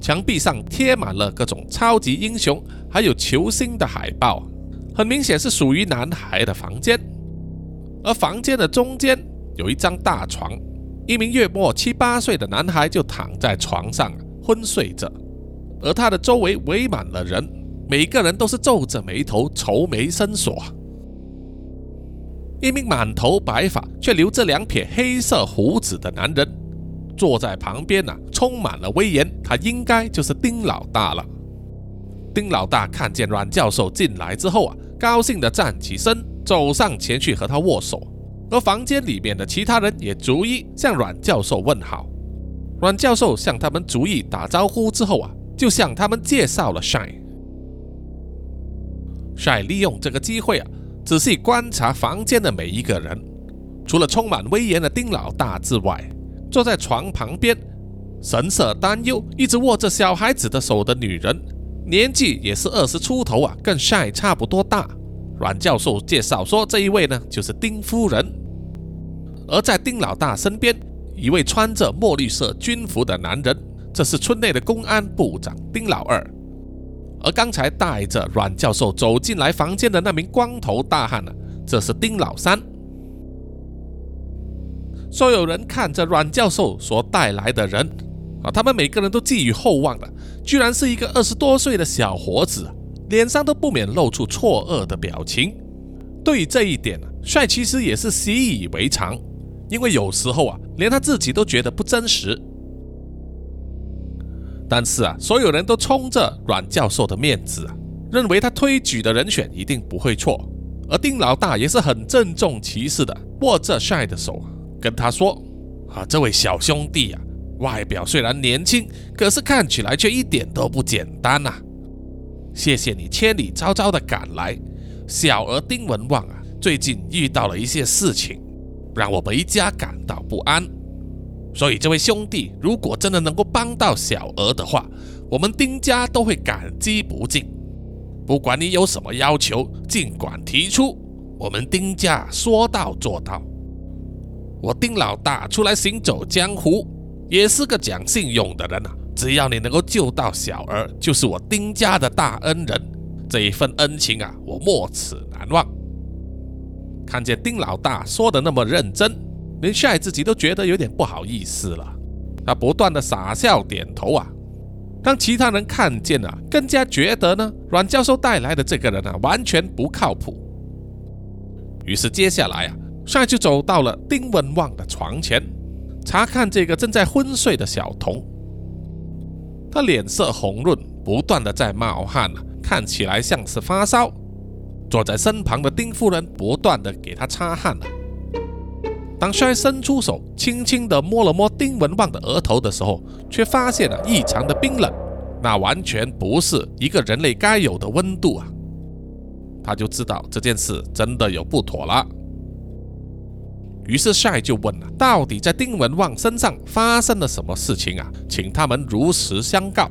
墙壁上贴满了各种超级英雄还有球星的海报，很明显是属于男孩的房间。而房间的中间有一张大床。一名约莫七八岁的男孩就躺在床上昏睡着，而他的周围围满了人，每个人都是皱着眉头、愁眉深锁。一名满头白发却留着两撇黑色胡子的男人坐在旁边呢，充满了威严。他应该就是丁老大了。丁老大看见阮教授进来之后啊，高兴地站起身，走上前去和他握手。而房间里面的其他人也逐一向阮教授问好。阮教授向他们逐一打招呼之后啊，就向他们介绍了 Shine。Shine 利用这个机会啊，仔细观察房间的每一个人。除了充满威严的丁老大之外，坐在床旁边，神色担忧，一直握着小孩子的手的女人，年纪也是二十出头啊，跟帅差不多大。阮教授介绍说，这一位呢，就是丁夫人。而在丁老大身边，一位穿着墨绿色军服的男人，这是村内的公安部长丁老二。而刚才带着阮教授走进来房间的那名光头大汉呢，这是丁老三。所有人看着阮教授所带来的人啊，他们每个人都寄予厚望的，居然是一个二十多岁的小伙子，脸上都不免露出错愕的表情。对于这一点呢，帅其实也是习以为常。因为有时候啊，连他自己都觉得不真实。但是啊，所有人都冲着阮教授的面子啊，认为他推举的人选一定不会错。而丁老大也是很郑重其事的握着帅的手，跟他说：“啊，这位小兄弟啊，外表虽然年轻，可是看起来却一点都不简单呐。谢谢你千里迢迢的赶来。小儿丁文旺啊，最近遇到了一些事情。”让我们一家感到不安，所以这位兄弟如果真的能够帮到小娥的话，我们丁家都会感激不尽。不管你有什么要求，尽管提出，我们丁家说到做到。我丁老大出来行走江湖，也是个讲信用的人啊。只要你能够救到小儿，就是我丁家的大恩人，这一份恩情啊，我没齿难忘。看见丁老大说的那么认真，连帅自己都觉得有点不好意思了。他不断的傻笑点头啊。当其他人看见了，更加觉得呢，阮教授带来的这个人啊，完全不靠谱。于是接下来啊，帅就走到了丁文旺的床前，查看这个正在昏睡的小童。他脸色红润，不断的在冒汗啊，看起来像是发烧。坐在身旁的丁夫人不断的给他擦汗了。当帅伸出手，轻轻的摸了摸丁文旺的额头的时候，却发现了异常的冰冷，那完全不是一个人类该有的温度啊！他就知道这件事真的有不妥了。于是帅就问了：到底在丁文旺身上发生了什么事情啊？请他们如实相告。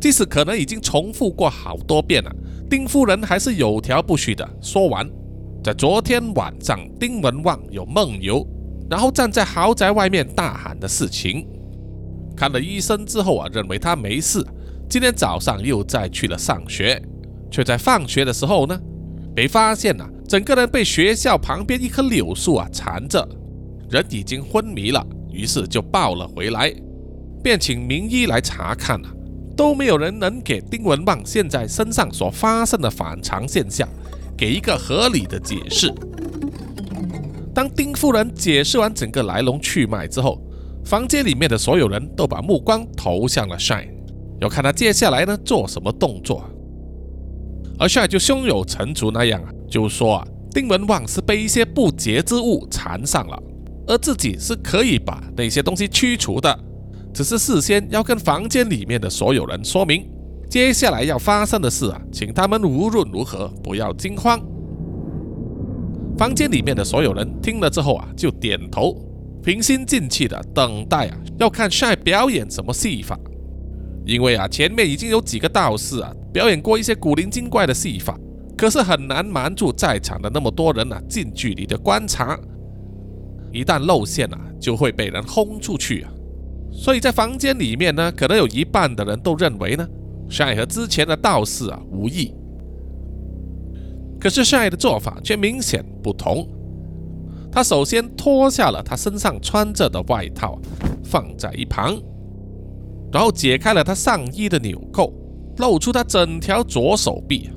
即使可能已经重复过好多遍了。丁夫人还是有条不紊的说完，在昨天晚上，丁文旺有梦游，然后站在豪宅外面大喊的事情。看了医生之后啊，认为他没事。今天早上又再去了上学，却在放学的时候呢，被发现了整个人被学校旁边一棵柳树啊缠着，人已经昏迷了。于是就抱了回来，便请名医来查看了，都没有人能给丁文旺现在身上所发生的反常现象给一个合理的解释。当丁夫人解释完整个来龙去脉之后，房间里面的所有人都把目光投向了 Shine，要看他接下来呢做什么动作。而 Shine 就胸有成竹那样啊，就说啊，丁文旺是被一些不洁之物缠上了，而自己是可以把那些东西驱除的，只是事先要跟房间里面的所有人说明，接下来要发生的事啊，请他们无论如何不要惊慌。房间里面的所有人听了之后啊，就点头。平心静气的等待啊，要看 Shy 表演什么戏法。因为啊，前面已经有几个道士啊表演过一些古灵精怪的戏法，可是很难瞒住在场的那么多人啊近距离的观察。一旦露馅啊，就会被人轰出去啊。所以在房间里面呢，可能有一半的人都认为呢，Shy 和之前的道士啊无异。可是 Shy 的做法却明显不同。他首先脱下了他身上穿着的外套，放在一旁，然后解开了他上衣的纽扣，露出他整条左手臂。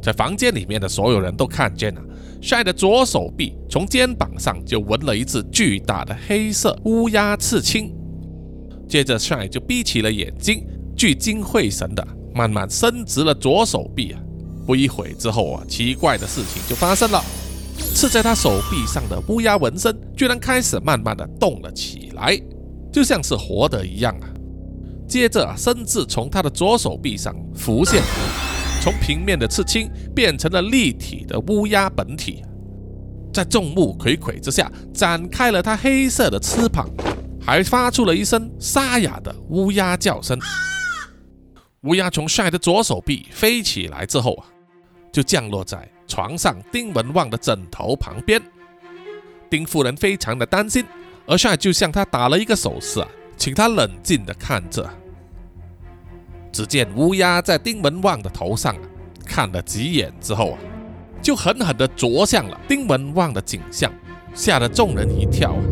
在房间里面的所有人都看见了，Shy 的左手臂从肩膀上就纹了一只巨大的黑色乌鸦刺青。接着帅就闭起了眼睛，聚精会神的慢慢伸直了左手臂啊。不一会之后啊，奇怪的事情就发生了。刺在他手臂上的乌鸦纹身居然开始慢慢的动了起来，就像是活的一样啊！接着，身子从他的左手臂上浮现，从平面的刺青变成了立体的乌鸦本体，在众目睽睽之下展开了他黑色的翅膀，还发出了一声沙哑的乌鸦叫声。乌鸦从帅的左手臂飞起来之后啊，就降落在。床上，丁文旺的枕头旁边，丁夫人非常的担心，而帅就向他打了一个手势啊，请他冷静的看着。只见乌鸦在丁文旺的头上啊看了几眼之后啊，就狠狠的啄向了丁文旺的颈项，吓得众人一跳啊。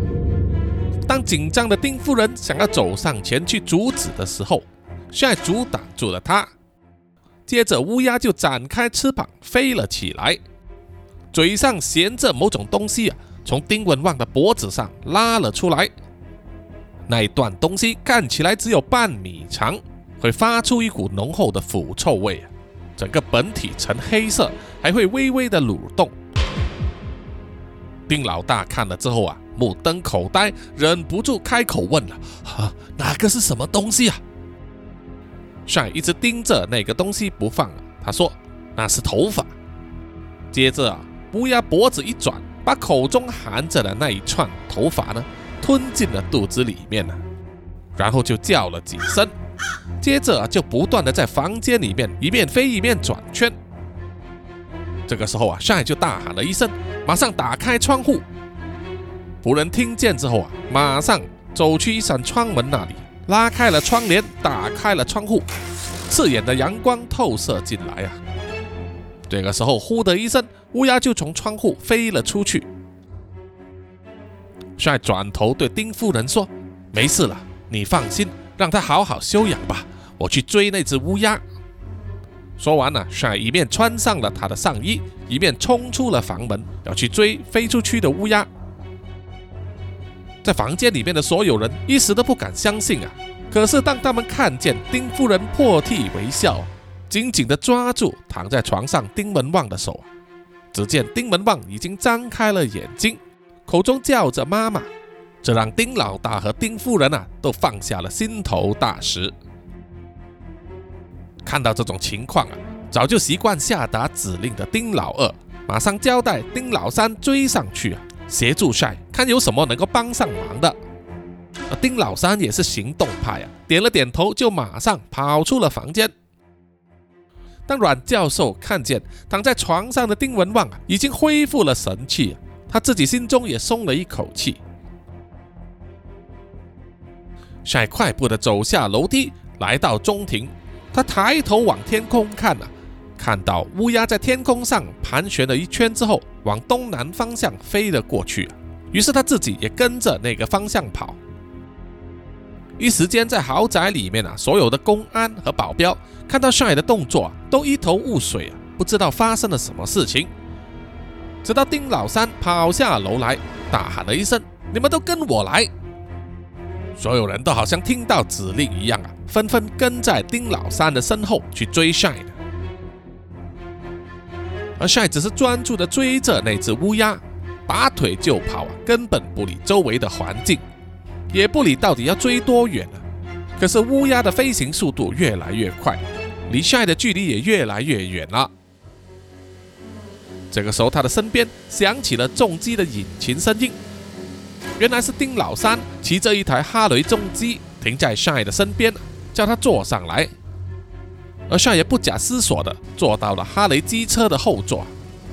当紧张的丁夫人想要走上前去阻止的时候，在阻挡住了他。接着，乌鸦就展开翅膀飞了起来，嘴上衔着某种东西啊，从丁文旺的脖子上拉了出来。那一段东西看起来只有半米长，会发出一股浓厚的腐臭味。整个本体呈黑色，还会微微的蠕动。丁老大看了之后啊，目瞪口呆，忍不住开口问了：“啊，那个是什么东西啊？”帅一直盯着那个东西不放，他说：“那是头发。”接着啊，乌鸦脖子一转，把口中含着的那一串头发呢吞进了肚子里面了，然后就叫了几声，接着就不断的在房间里面一面飞一面转圈。这个时候啊，帅就大喊了一声：“马上打开窗户！”仆人听见之后啊，马上走去一扇窗门那里。拉开了窗帘，打开了窗户，刺眼的阳光透射进来啊！这个时候，呼的一声，乌鸦就从窗户飞了出去。帅转头对丁夫人说：“没事了，你放心，让他好好休养吧。我去追那只乌鸦。”说完了，帅一面穿上了他的上衣，一面冲出了房门，要去追飞出去的乌鸦。在房间里面的所有人一时都不敢相信啊！可是当他们看见丁夫人破涕为笑，紧紧地抓住躺在床上丁文旺的手，只见丁文旺已经张开了眼睛，口中叫着“妈妈”，这让丁老大和丁夫人啊都放下了心头大石。看到这种情况啊，早就习惯下达指令的丁老二马上交代丁老三追上去啊。协助帅，看有什么能够帮上忙的。啊丁老三也是行动派啊，点了点头，就马上跑出了房间。当阮教授看见躺在床上的丁文旺，已经恢复了神气，他自己心中也松了一口气。帅快步的走下楼梯，来到中庭。他抬头往天空看啊，看到乌鸦在天空上盘旋了一圈之后，往东南方向飞了过去。于是他自己也跟着那个方向跑。一时间，在豪宅里面啊，所有的公安和保镖看到帅的动作，都一头雾水啊，不知道发生了什么事情。直到丁老三跑下楼来，大喊了一声：“你们都跟我来！”所有人都好像听到指令一样啊，纷纷跟在丁老三的身后去追帅的。而帅只是专注的追着那只乌鸦，拔腿就跑啊，根本不理周围的环境，也不理到底要追多远了。可是乌鸦的飞行速度越来越快，离帅的距离也越来越远了。这个时候，他的身边响起了重机的引擎声音。原来是丁老三骑着一台哈雷重机停在帅的身边，叫他坐上来。而帅也不假思索的坐到了哈雷机车的后座，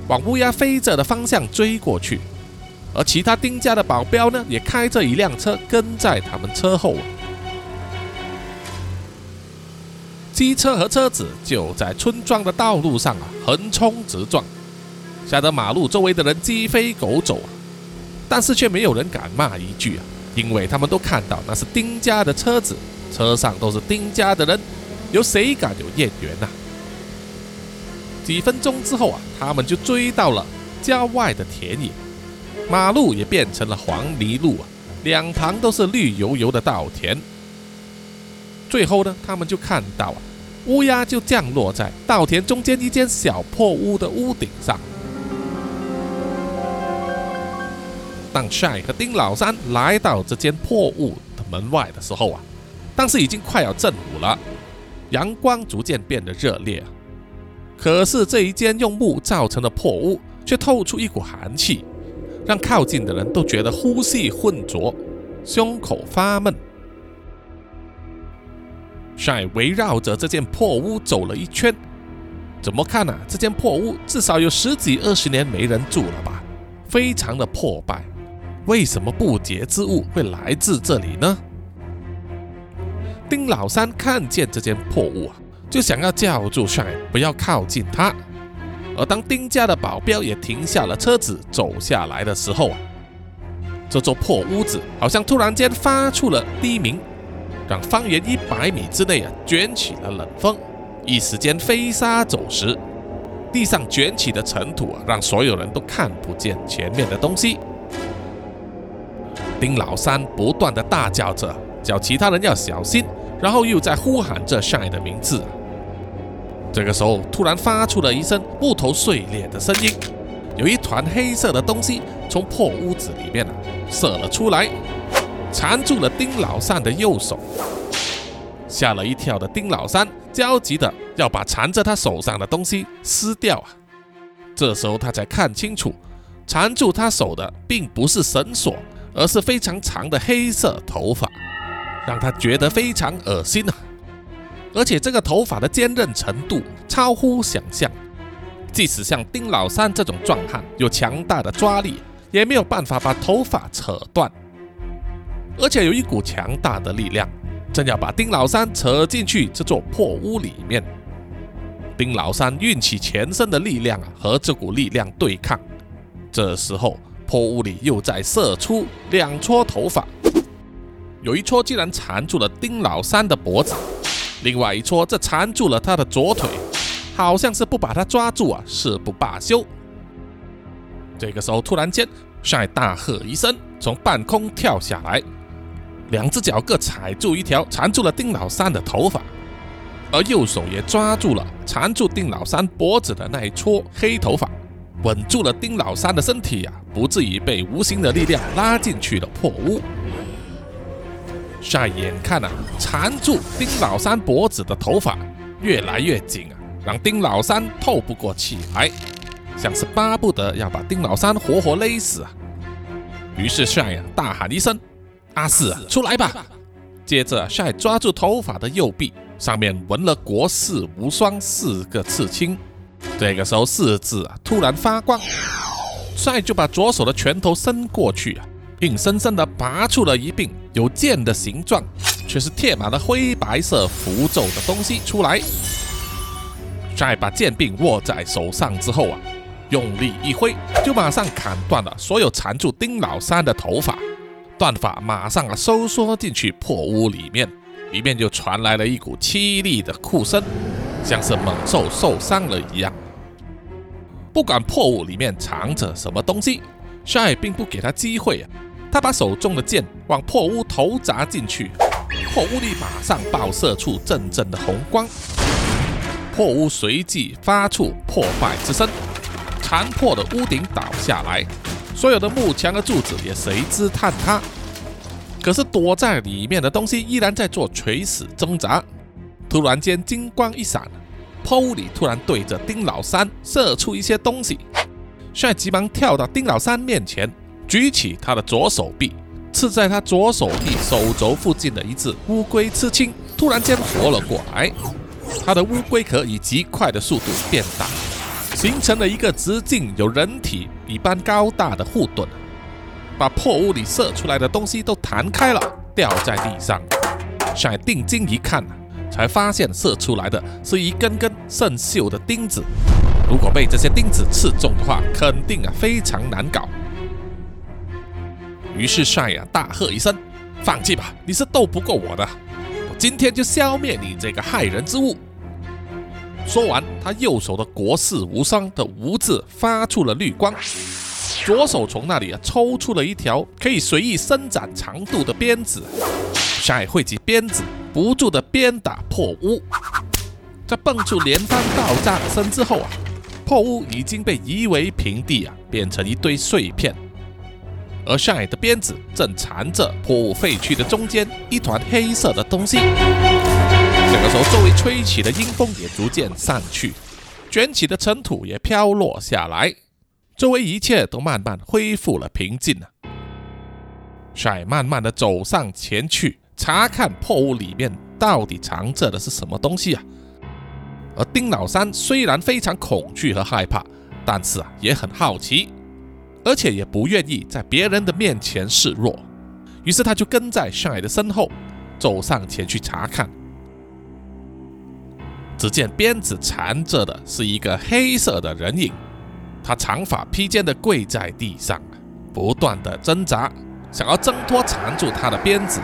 往乌鸦飞着的方向追过去。而其他丁家的保镖呢，也开着一辆车跟在他们车后。机车和车子就在村庄的道路上啊横冲直撞，吓得马路周围的人鸡飞狗走啊。但是却没有人敢骂一句啊，因为他们都看到那是丁家的车子，车上都是丁家的人，有谁敢有怨言呐？几分钟之后啊，他们就追到了郊外的田野，马路也变成了黄泥路啊，两旁都是绿油油的稻田。最后呢，他们就看到啊，乌鸦就降落在稻田中间一间小破屋的屋顶上。当帅和丁老三来到这间破屋的门外的时候啊，当时已经快要正午了，阳光逐渐变得热烈。可是这一间用木造成的破屋却透出一股寒气，让靠近的人都觉得呼吸混浊，胸口发闷。帅围绕着这间破屋走了一圈，怎么看呢？这间破屋至少有十几二十年没人住了吧，非常的破败。为什么不洁之物会来自这里呢？丁老三看见这间破屋啊，就想要叫住帅不要靠近他。而当丁家的保镖也停下了车子走下来的时候啊，这座破屋子好像突然间发出了低鸣，让方圆一百米之内啊卷起了冷风，一时间飞沙走石，地上卷起的尘土啊，让所有人都看不见前面的东西。丁老三不断的大叫着，叫其他人要小心，然后又在呼喊着善美的名字。这个时候，突然发出了一声木头碎裂的声音，有一团黑色的东西从破屋子里面啊射了出来，缠住了丁老三的右手。吓了一跳的丁老三焦急的要把缠着他手上的东西撕掉啊！这时候他才看清楚，缠住他手的并不是绳索。而是非常长的黑色头发，让他觉得非常恶心啊！而且这个头发的坚韧程度超乎想象，即使像丁老三这种壮汉，有强大的抓力，也没有办法把头发扯断。而且有一股强大的力量，正要把丁老三扯进去这座破屋里面。丁老三运起全身的力量啊，和这股力量对抗。这时候。破屋里又在射出两撮头发，有一撮竟然缠住了丁老三的脖子，另外一撮则缠住了他的左腿，好像是不把他抓住啊，誓不罢休。这个时候，突然间，帅大喝一声，从半空跳下来，两只脚各踩住一条缠住了丁老三的头发，而右手也抓住了缠住丁老三脖子的那一撮黑头发。稳住了丁老三的身体呀，不至于被无形的力量拉进去了破屋。帅眼看啊，缠住丁老三脖子的头发越来越紧啊，让丁老三透不过气来，像是巴不得要把丁老三活活勒死啊。于是帅呀大喊一声：“阿四，啊出来吧！”接着帅抓住头发的右臂，上面纹了“国士无双”四个刺青。这个时候，四字啊突然发光，帅就把左手的拳头伸过去啊，硬生生的拔出了一柄有剑的形状，却是贴满了灰白色符咒的东西出来。帅把剑柄握在手上之后啊，用力一挥，就马上砍断了所有缠住丁老三的头发，断发马上啊收缩进去破屋里面，里面就传来了一股凄厉的哭声，像是猛兽受伤了一样。不管破屋里面藏着什么东西，帅并不给他机会啊！他把手中的剑往破屋头砸进去，破屋里马上爆射出阵阵的红光，破屋随即发出破坏之声，残破的屋顶倒下来，所有的木墙和柱子也随之坍塌。可是躲在里面的东西依然在做垂死挣扎。突然间，金光一闪。破屋里突然对着丁老三射出一些东西，帅急忙跳到丁老三面前，举起他的左手臂，刺在他左手臂手肘附近的一只乌龟刺青突然间活了过来，他的乌龟壳以极快的速度变大，形成了一个直径有人体一般高大的护盾，把破屋里射出来的东西都弹开了，掉在地上。帅定睛一看。才发现射出来的是一根根生锈的钉子，如果被这些钉子刺中的话，肯定啊非常难搞。于是帅呀大喝一声：“放弃吧，你是斗不过我的，我今天就消灭你这个害人之物！”说完，他右手的“国士无双”的“无”字发出了绿光，左手从那里啊抽出了一条可以随意伸展长度的鞭子，帅汇集鞭子。不住的鞭打破屋，在蹦出连番爆炸声之后啊，破屋已经被夷为平地啊，变成一堆碎片。而上海的鞭子正缠着破屋废墟的中间一团黑色的东西。这个时候，周围吹起的阴风也逐渐散去，卷起的尘土也飘落下来，周围一切都慢慢恢复了平静了。帅慢慢的走上前去。查看破屋里面到底藏着的是什么东西啊？而丁老三虽然非常恐惧和害怕，但是啊也很好奇，而且也不愿意在别人的面前示弱，于是他就跟在上海的身后，走上前去查看。只见鞭子缠着的是一个黑色的人影，他长发披肩的跪在地上，不断的挣扎，想要挣脱缠住他的鞭子。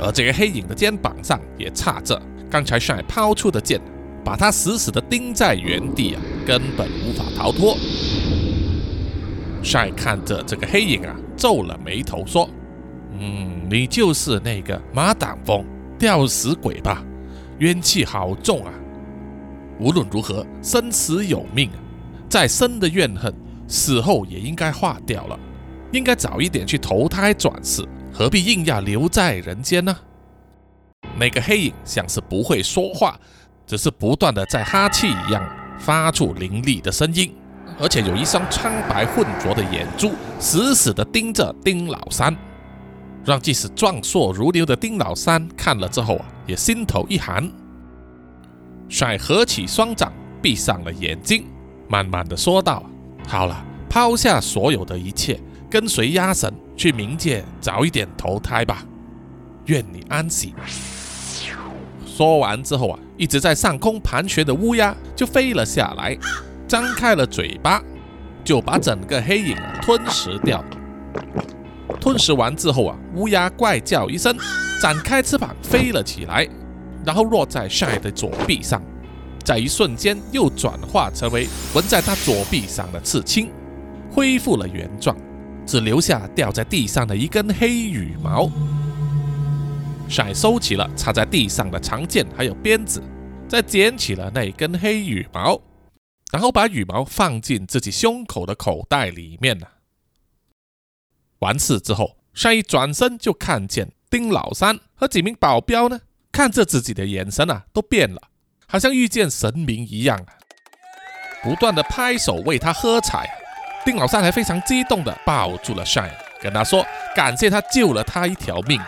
而这个黑影的肩膀上也插着刚才帅抛出的剑，把他死死的钉在原地啊，根本无法逃脱。帅看着这个黑影啊，皱了眉头说：“嗯，你就是那个马挡风吊死鬼吧？冤气好重啊！无论如何，生死有命啊，再深的怨恨，死后也应该化掉了，应该早一点去投胎转世。”何必硬要留在人间呢？那个黑影像是不会说话，只是不断的在哈气一样发出凌厉的声音，而且有一双苍白浑浊的眼珠死死的盯着丁老三，让即使壮硕如牛的丁老三看了之后啊，也心头一寒。帅合起双掌，闭上了眼睛，慢慢的说道：“好了，抛下所有的一切。”跟随鸭神去冥界早一点投胎吧，愿你安息。说完之后啊，一直在上空盘旋的乌鸦就飞了下来，张开了嘴巴，就把整个黑影吞噬掉。吞噬完之后啊，乌鸦怪叫一声，展开翅膀飞了起来，然后落在帅的左臂上，在一瞬间又转化成为纹在他左臂上的刺青，恢复了原状。只留下掉在地上的一根黑羽毛。帅收起了插在地上的长剑，还有鞭子，再捡起了那根黑羽毛，然后把羽毛放进自己胸口的口袋里面了。完事之后，帅一转身就看见丁老三和几名保镖呢，看着自己的眼神啊都变了，好像遇见神明一样啊，不断的拍手为他喝彩。丁老三还非常激动的抱住了帅，跟他说：“感谢他救了他一条命。”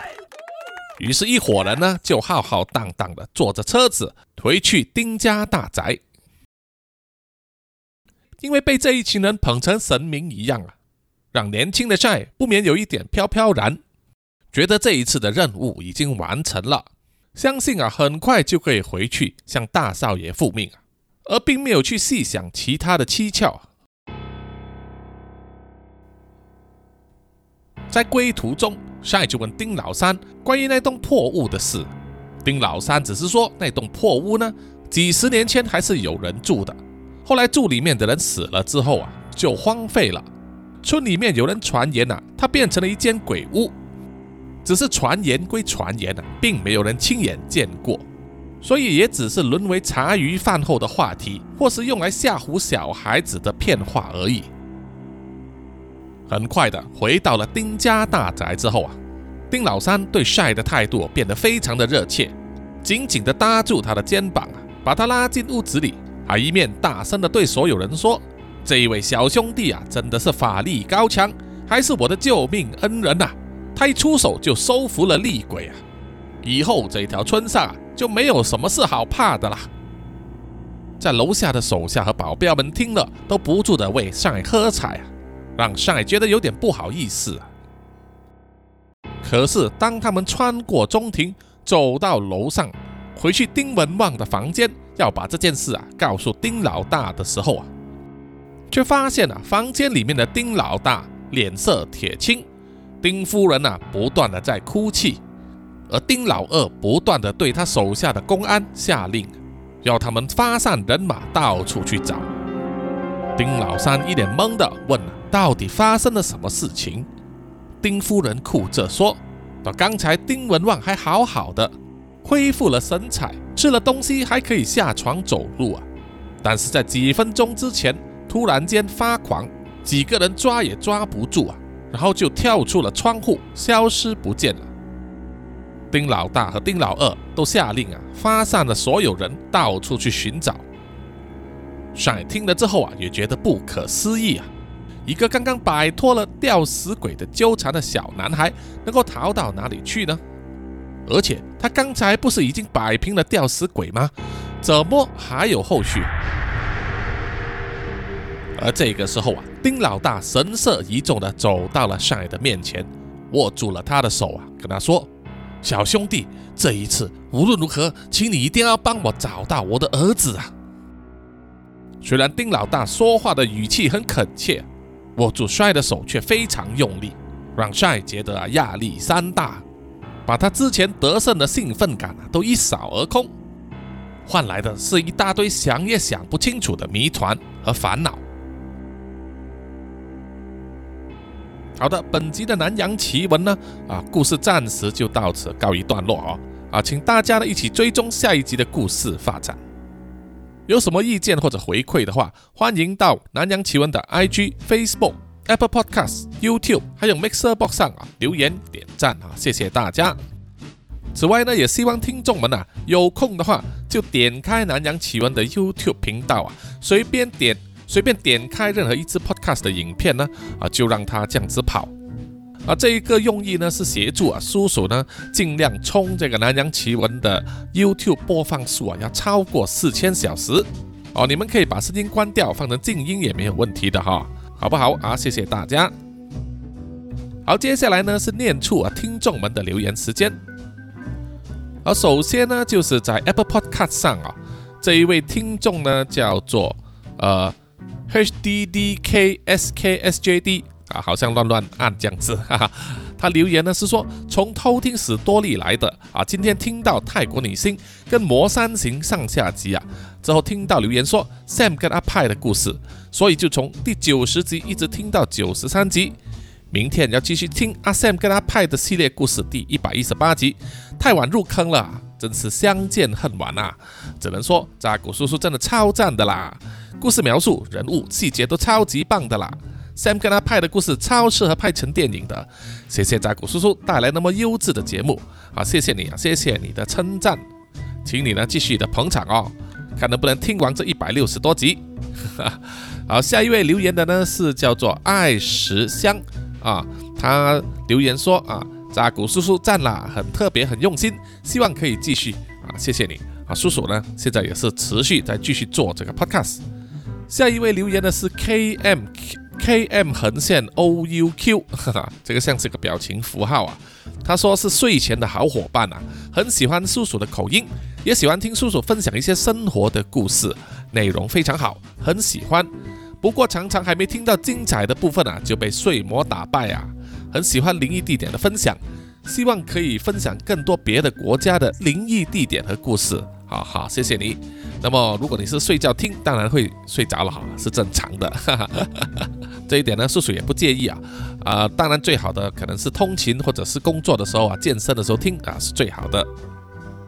于是，一伙人呢就浩浩荡荡的坐着车子回去丁家大宅。因为被这一群人捧成神明一样啊，让年轻的 Shy 不免有一点飘飘然，觉得这一次的任务已经完成了，相信啊很快就可以回去向大少爷复命啊，而并没有去细想其他的蹊跷。在归途中，Shy 就问丁老三关于那栋破屋的事，丁老三只是说那栋破屋呢，几十年前还是有人住的。后来住里面的人死了之后啊，就荒废了。村里面有人传言呐，它变成了一间鬼屋。只是传言归传言啊，并没有人亲眼见过，所以也只是沦为茶余饭后的话题，或是用来吓唬小孩子的骗话而已。很快的回到了丁家大宅之后啊，丁老三对帅的态度变得非常的热切，紧紧的搭住他的肩膀啊，把他拉进屋子里。一面大声地对所有人说：“这一位小兄弟啊，真的是法力高强，还是我的救命恩人呐！他一出手就收服了厉鬼啊！以后这条村上就没有什么事好怕的啦。”在楼下的手下和保镖们听了，都不住地为上海喝彩啊，让上海觉得有点不好意思啊。可是当他们穿过中庭，走到楼上，回去丁文旺的房间。要把这件事啊告诉丁老大的时候啊，却发现啊房间里面的丁老大脸色铁青，丁夫人啊不断的在哭泣，而丁老二不断的对他手下的公安下令，要他们发散人马到处去找。丁老三一脸懵的问：到底发生了什么事情？丁夫人哭着说：到刚才丁文旺还好好的。恢复了神采，吃了东西还可以下床走路啊！但是在几分钟之前，突然间发狂，几个人抓也抓不住啊，然后就跳出了窗户，消失不见了。丁老大和丁老二都下令啊，发散了所有人到处去寻找。帅听了之后啊，也觉得不可思议啊！一个刚刚摆脱了吊死鬼的纠缠的小男孩，能够逃到哪里去呢？而且他刚才不是已经摆平了吊死鬼吗？怎么还有后续？而这个时候啊，丁老大神色一重的走到了上海的面前，握住了他的手啊，跟他说：“小兄弟，这一次无论如何，请你一定要帮我找到我的儿子啊！”虽然丁老大说话的语气很恳切，握住帅的手却非常用力，让帅觉得啊压力山大。把他之前得胜的兴奋感啊都一扫而空，换来的是一大堆想也想不清楚的谜团和烦恼。好的，本集的南洋奇闻呢啊，故事暂时就到此告一段落哦啊，请大家呢一起追踪下一集的故事发展。有什么意见或者回馈的话，欢迎到南洋奇闻的 IG、Facebook。Apple Podcast、YouTube 还有 Mixer Box 上啊留言点赞啊，谢谢大家。此外呢，也希望听众们啊有空的话就点开南洋奇闻的 YouTube 频道啊，随便点随便点开任何一支 Podcast 的影片呢啊，就让它这样子跑啊。这一个用意呢是协助啊叔叔呢尽量冲这个南洋奇闻的 YouTube 播放数啊要超过四千小时哦。你们可以把声音关掉，放成静音也没有问题的哈。好不好啊？谢谢大家。好，接下来呢是念出啊听众们的留言时间。而首先呢就是在 Apple Podcast 上啊，这一位听众呢叫做呃 HDDKSKSJD 啊，好像乱乱按这样子，哈哈。他留言呢是说从偷听史多利来的啊，今天听到泰国女星跟魔山行上下集啊，之后听到留言说 Sam 跟阿派的故事，所以就从第九十集一直听到九十三集，明天要继续听阿 Sam 跟阿派的系列故事第一百一十八集，太晚入坑了，真是相见恨晚啊！只能说扎古叔叔真的超赞的啦，故事描述、人物细节都超级棒的啦。Sam 跟他拍的故事超适合拍成电影的，谢谢扎古叔叔带来那么优质的节目啊！谢谢你啊，谢谢你的称赞，请你呢继续的捧场哦，看能不能听完这一百六十多集。好，下一位留言的呢是叫做爱十香啊，他留言说啊，扎古叔叔赞啦，很特别，很用心，希望可以继续啊，谢谢你啊，叔叔呢现在也是持续在继续做这个 podcast。下一位留言的是 K M K M 横线 O U Q，哈哈，这个像是个表情符号啊。他说是睡前的好伙伴啊，很喜欢叔叔的口音，也喜欢听叔叔分享一些生活的故事，内容非常好，很喜欢。不过常常还没听到精彩的部分啊，就被睡魔打败啊。很喜欢灵异地点的分享，希望可以分享更多别的国家的灵异地点和故事。啊好，谢谢你。那么，如果你是睡觉听，当然会睡着了哈，是正常的。这一点呢，叔叔也不介意啊。啊，当然最好的可能是通勤或者是工作的时候啊，健身的时候听啊，是最好的。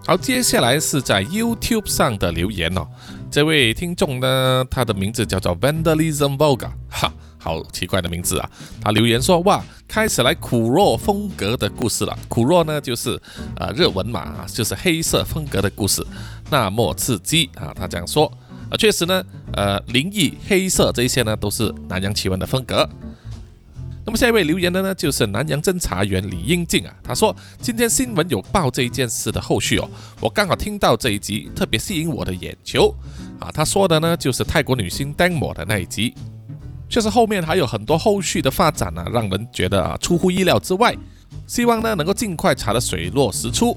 好，接下来是在 YouTube 上的留言哦。这位听众呢，他的名字叫做 Vandalism Voga，哈。好奇怪的名字啊！他留言说：“哇，开始来苦若风格的故事了。苦若呢，就是呃日文嘛，就是黑色风格的故事，那么刺激啊！他这样说啊，确实呢，呃，灵异、黑色这些呢，都是南洋奇闻的风格。那么下一位留言的呢，就是南洋侦查员李英静啊，他说今天新闻有报这一件事的后续哦，我刚好听到这一集，特别吸引我的眼球啊。他说的呢，就是泰国女星 d a n m o 的那一集。”确实，后面还有很多后续的发展呢，让人觉得啊出乎意料之外。希望呢能够尽快查得水落石出，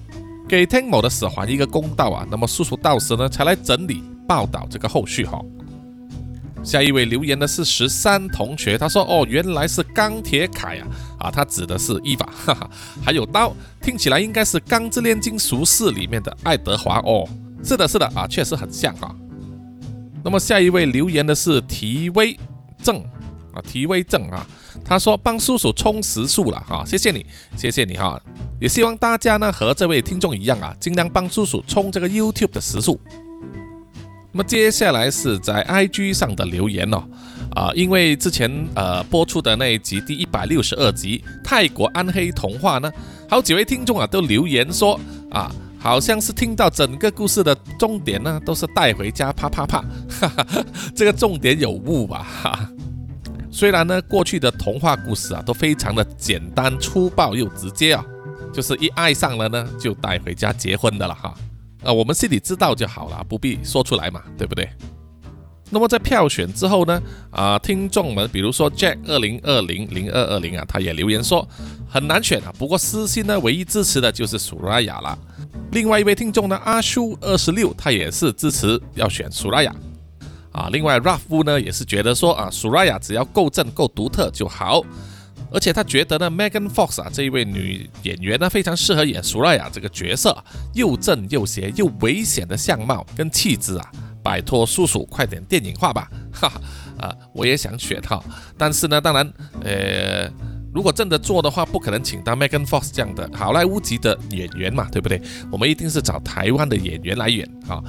给听某的死还一个公道啊。那么叔叔到时呢才来整理报道这个后续哈。下一位留言的是十三同学，他说：“哦，原来是钢铁铠啊啊，他指的是伊娃，哈哈，还有刀，听起来应该是《钢之炼金术士》里面的爱德华哦。是的，是的啊，确实很像哈。那么下一位留言的是提威。正啊，提威正啊，他说帮叔叔充时数了哈，谢谢你，谢谢你哈，也希望大家呢和这位听众一样啊，尽量帮叔叔充这个 YouTube 的时数。那么接下来是在 IG 上的留言哦，啊，因为之前呃播出的那一集第一百六十二集泰国暗黑童话呢，好几位听众啊都留言说啊。好像是听到整个故事的重点呢，都是带回家啪啪啪，哈哈，这个重点有误吧？哈，虽然呢，过去的童话故事啊都非常的简单粗暴又直接啊，就是一爱上了呢就带回家结婚的了哈，啊，我们心里知道就好了，不必说出来嘛，对不对？那么在票选之后呢，啊，听众们，比如说 Jack 二零二零零二二零啊，他也留言说很难选啊，不过私信呢唯一支持的就是苏拉雅了。另外一位听众呢，阿叔二十六，他也是支持要选苏拉雅啊。另外 Ruff 呢也是觉得说啊，苏拉雅只要够正够独特就好，而且他觉得呢，Megan Fox 啊这一位女演员呢非常适合演苏拉雅这个角色，又正又邪又危险的相貌跟气质啊。摆脱叔叔，快点电影化吧！哈哈，啊，我也想选哈，但是呢，当然，呃，如果真的做的话，不可能请到 Megan Fox 这样的好莱坞级的演员嘛，对不对？我们一定是找台湾的演员来演啊。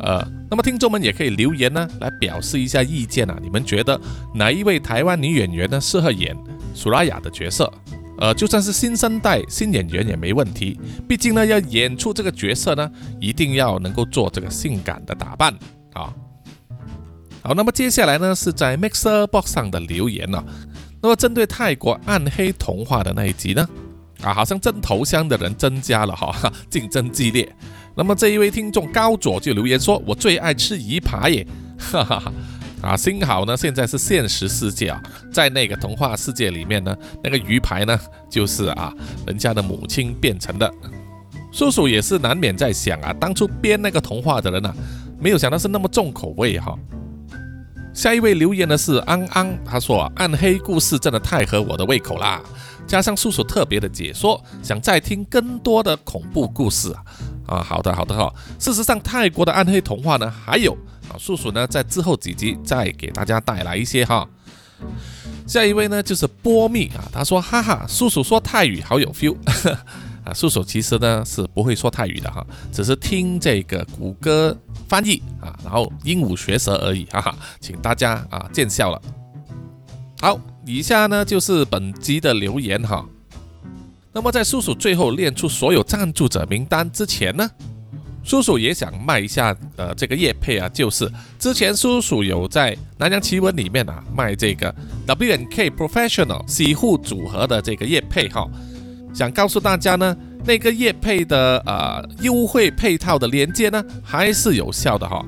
呃，那么听众们也可以留言呢，来表示一下意见啊。你们觉得哪一位台湾女演员呢适合演苏拉雅的角色？呃，就算是新生代新演员也没问题，毕竟呢，要演出这个角色呢，一定要能够做这个性感的打扮。啊，好，那么接下来呢是在 Mixer Box 上的留言呢。那么针对泰国暗黑童话的那一集呢，啊，好像争头香的人增加了哈，竞争激烈。那么这一位听众高左就留言说：“我最爱吃鱼排耶，哈哈哈。”啊，幸好呢现在是现实世界啊，在那个童话世界里面呢，那个鱼排呢就是啊人家的母亲变成的。叔叔也是难免在想啊，当初编那个童话的人呢。没有想到是那么重口味哈。下一位留言的是安安，他说，暗黑故事真的太合我的胃口啦，加上叔叔特别的解说，想再听更多的恐怖故事啊。啊，好的好的哈。事实上，泰国的暗黑童话呢还有啊，叔叔呢在之后几集再给大家带来一些哈。下一位呢就是波蜜啊，他说哈哈，叔叔说泰语好有 feel。啊，叔叔其实呢是不会说泰语的哈，只是听这个谷歌翻译啊，然后鹦鹉学舌而已，哈哈，请大家啊见笑了。好，以下呢就是本集的留言哈。那么在叔叔最后练出所有赞助者名单之前呢，叔叔也想卖一下呃这个叶配啊，就是之前叔叔有在南洋奇闻里面啊卖这个 W N K Professional 洗护组合的这个叶配哈。想告诉大家呢，那个叶配的呃优惠配套的连接呢，还是有效的哈。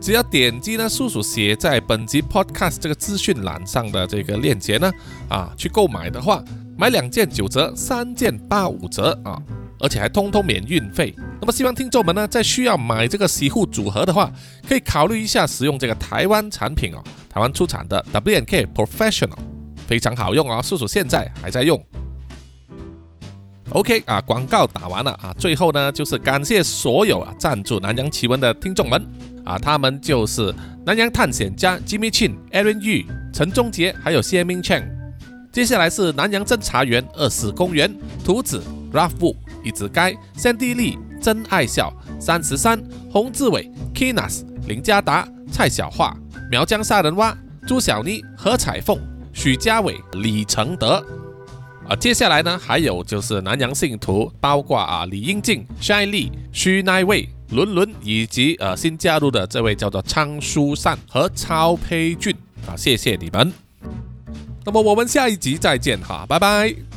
只要点击呢叔叔写在本集 podcast 这个资讯栏上的这个链接呢，啊，去购买的话，买两件九折，三件八五折啊，而且还通通免运费。那么希望听众们呢，在需要买这个洗护组合的话，可以考虑一下使用这个台湾产品哦，台湾出产的 WNK Professional，非常好用啊，叔叔现在还在用。OK 啊，广告打完了啊，最后呢就是感谢所有啊赞助南洋奇闻的听众们啊，他们就是南洋探险家 Jimmy Chin、Aaron Yu、陈忠杰还有谢明 Cheng。接下来是南洋侦查员二四公园图子 Rafu、一子该、三 D 丽、真爱笑、三十三、洪志伟、Kinas、林家达、蔡小桦、苗疆杀人蛙、朱小妮、何彩凤、许家伟、李承德。啊，接下来呢，还有就是南洋信徒，包括啊李英静、Shine Lee、徐乃伟、伦伦，以及呃新加入的这位叫做仓书善和超培俊啊，谢谢你们。那么我们下一集再见哈，拜拜。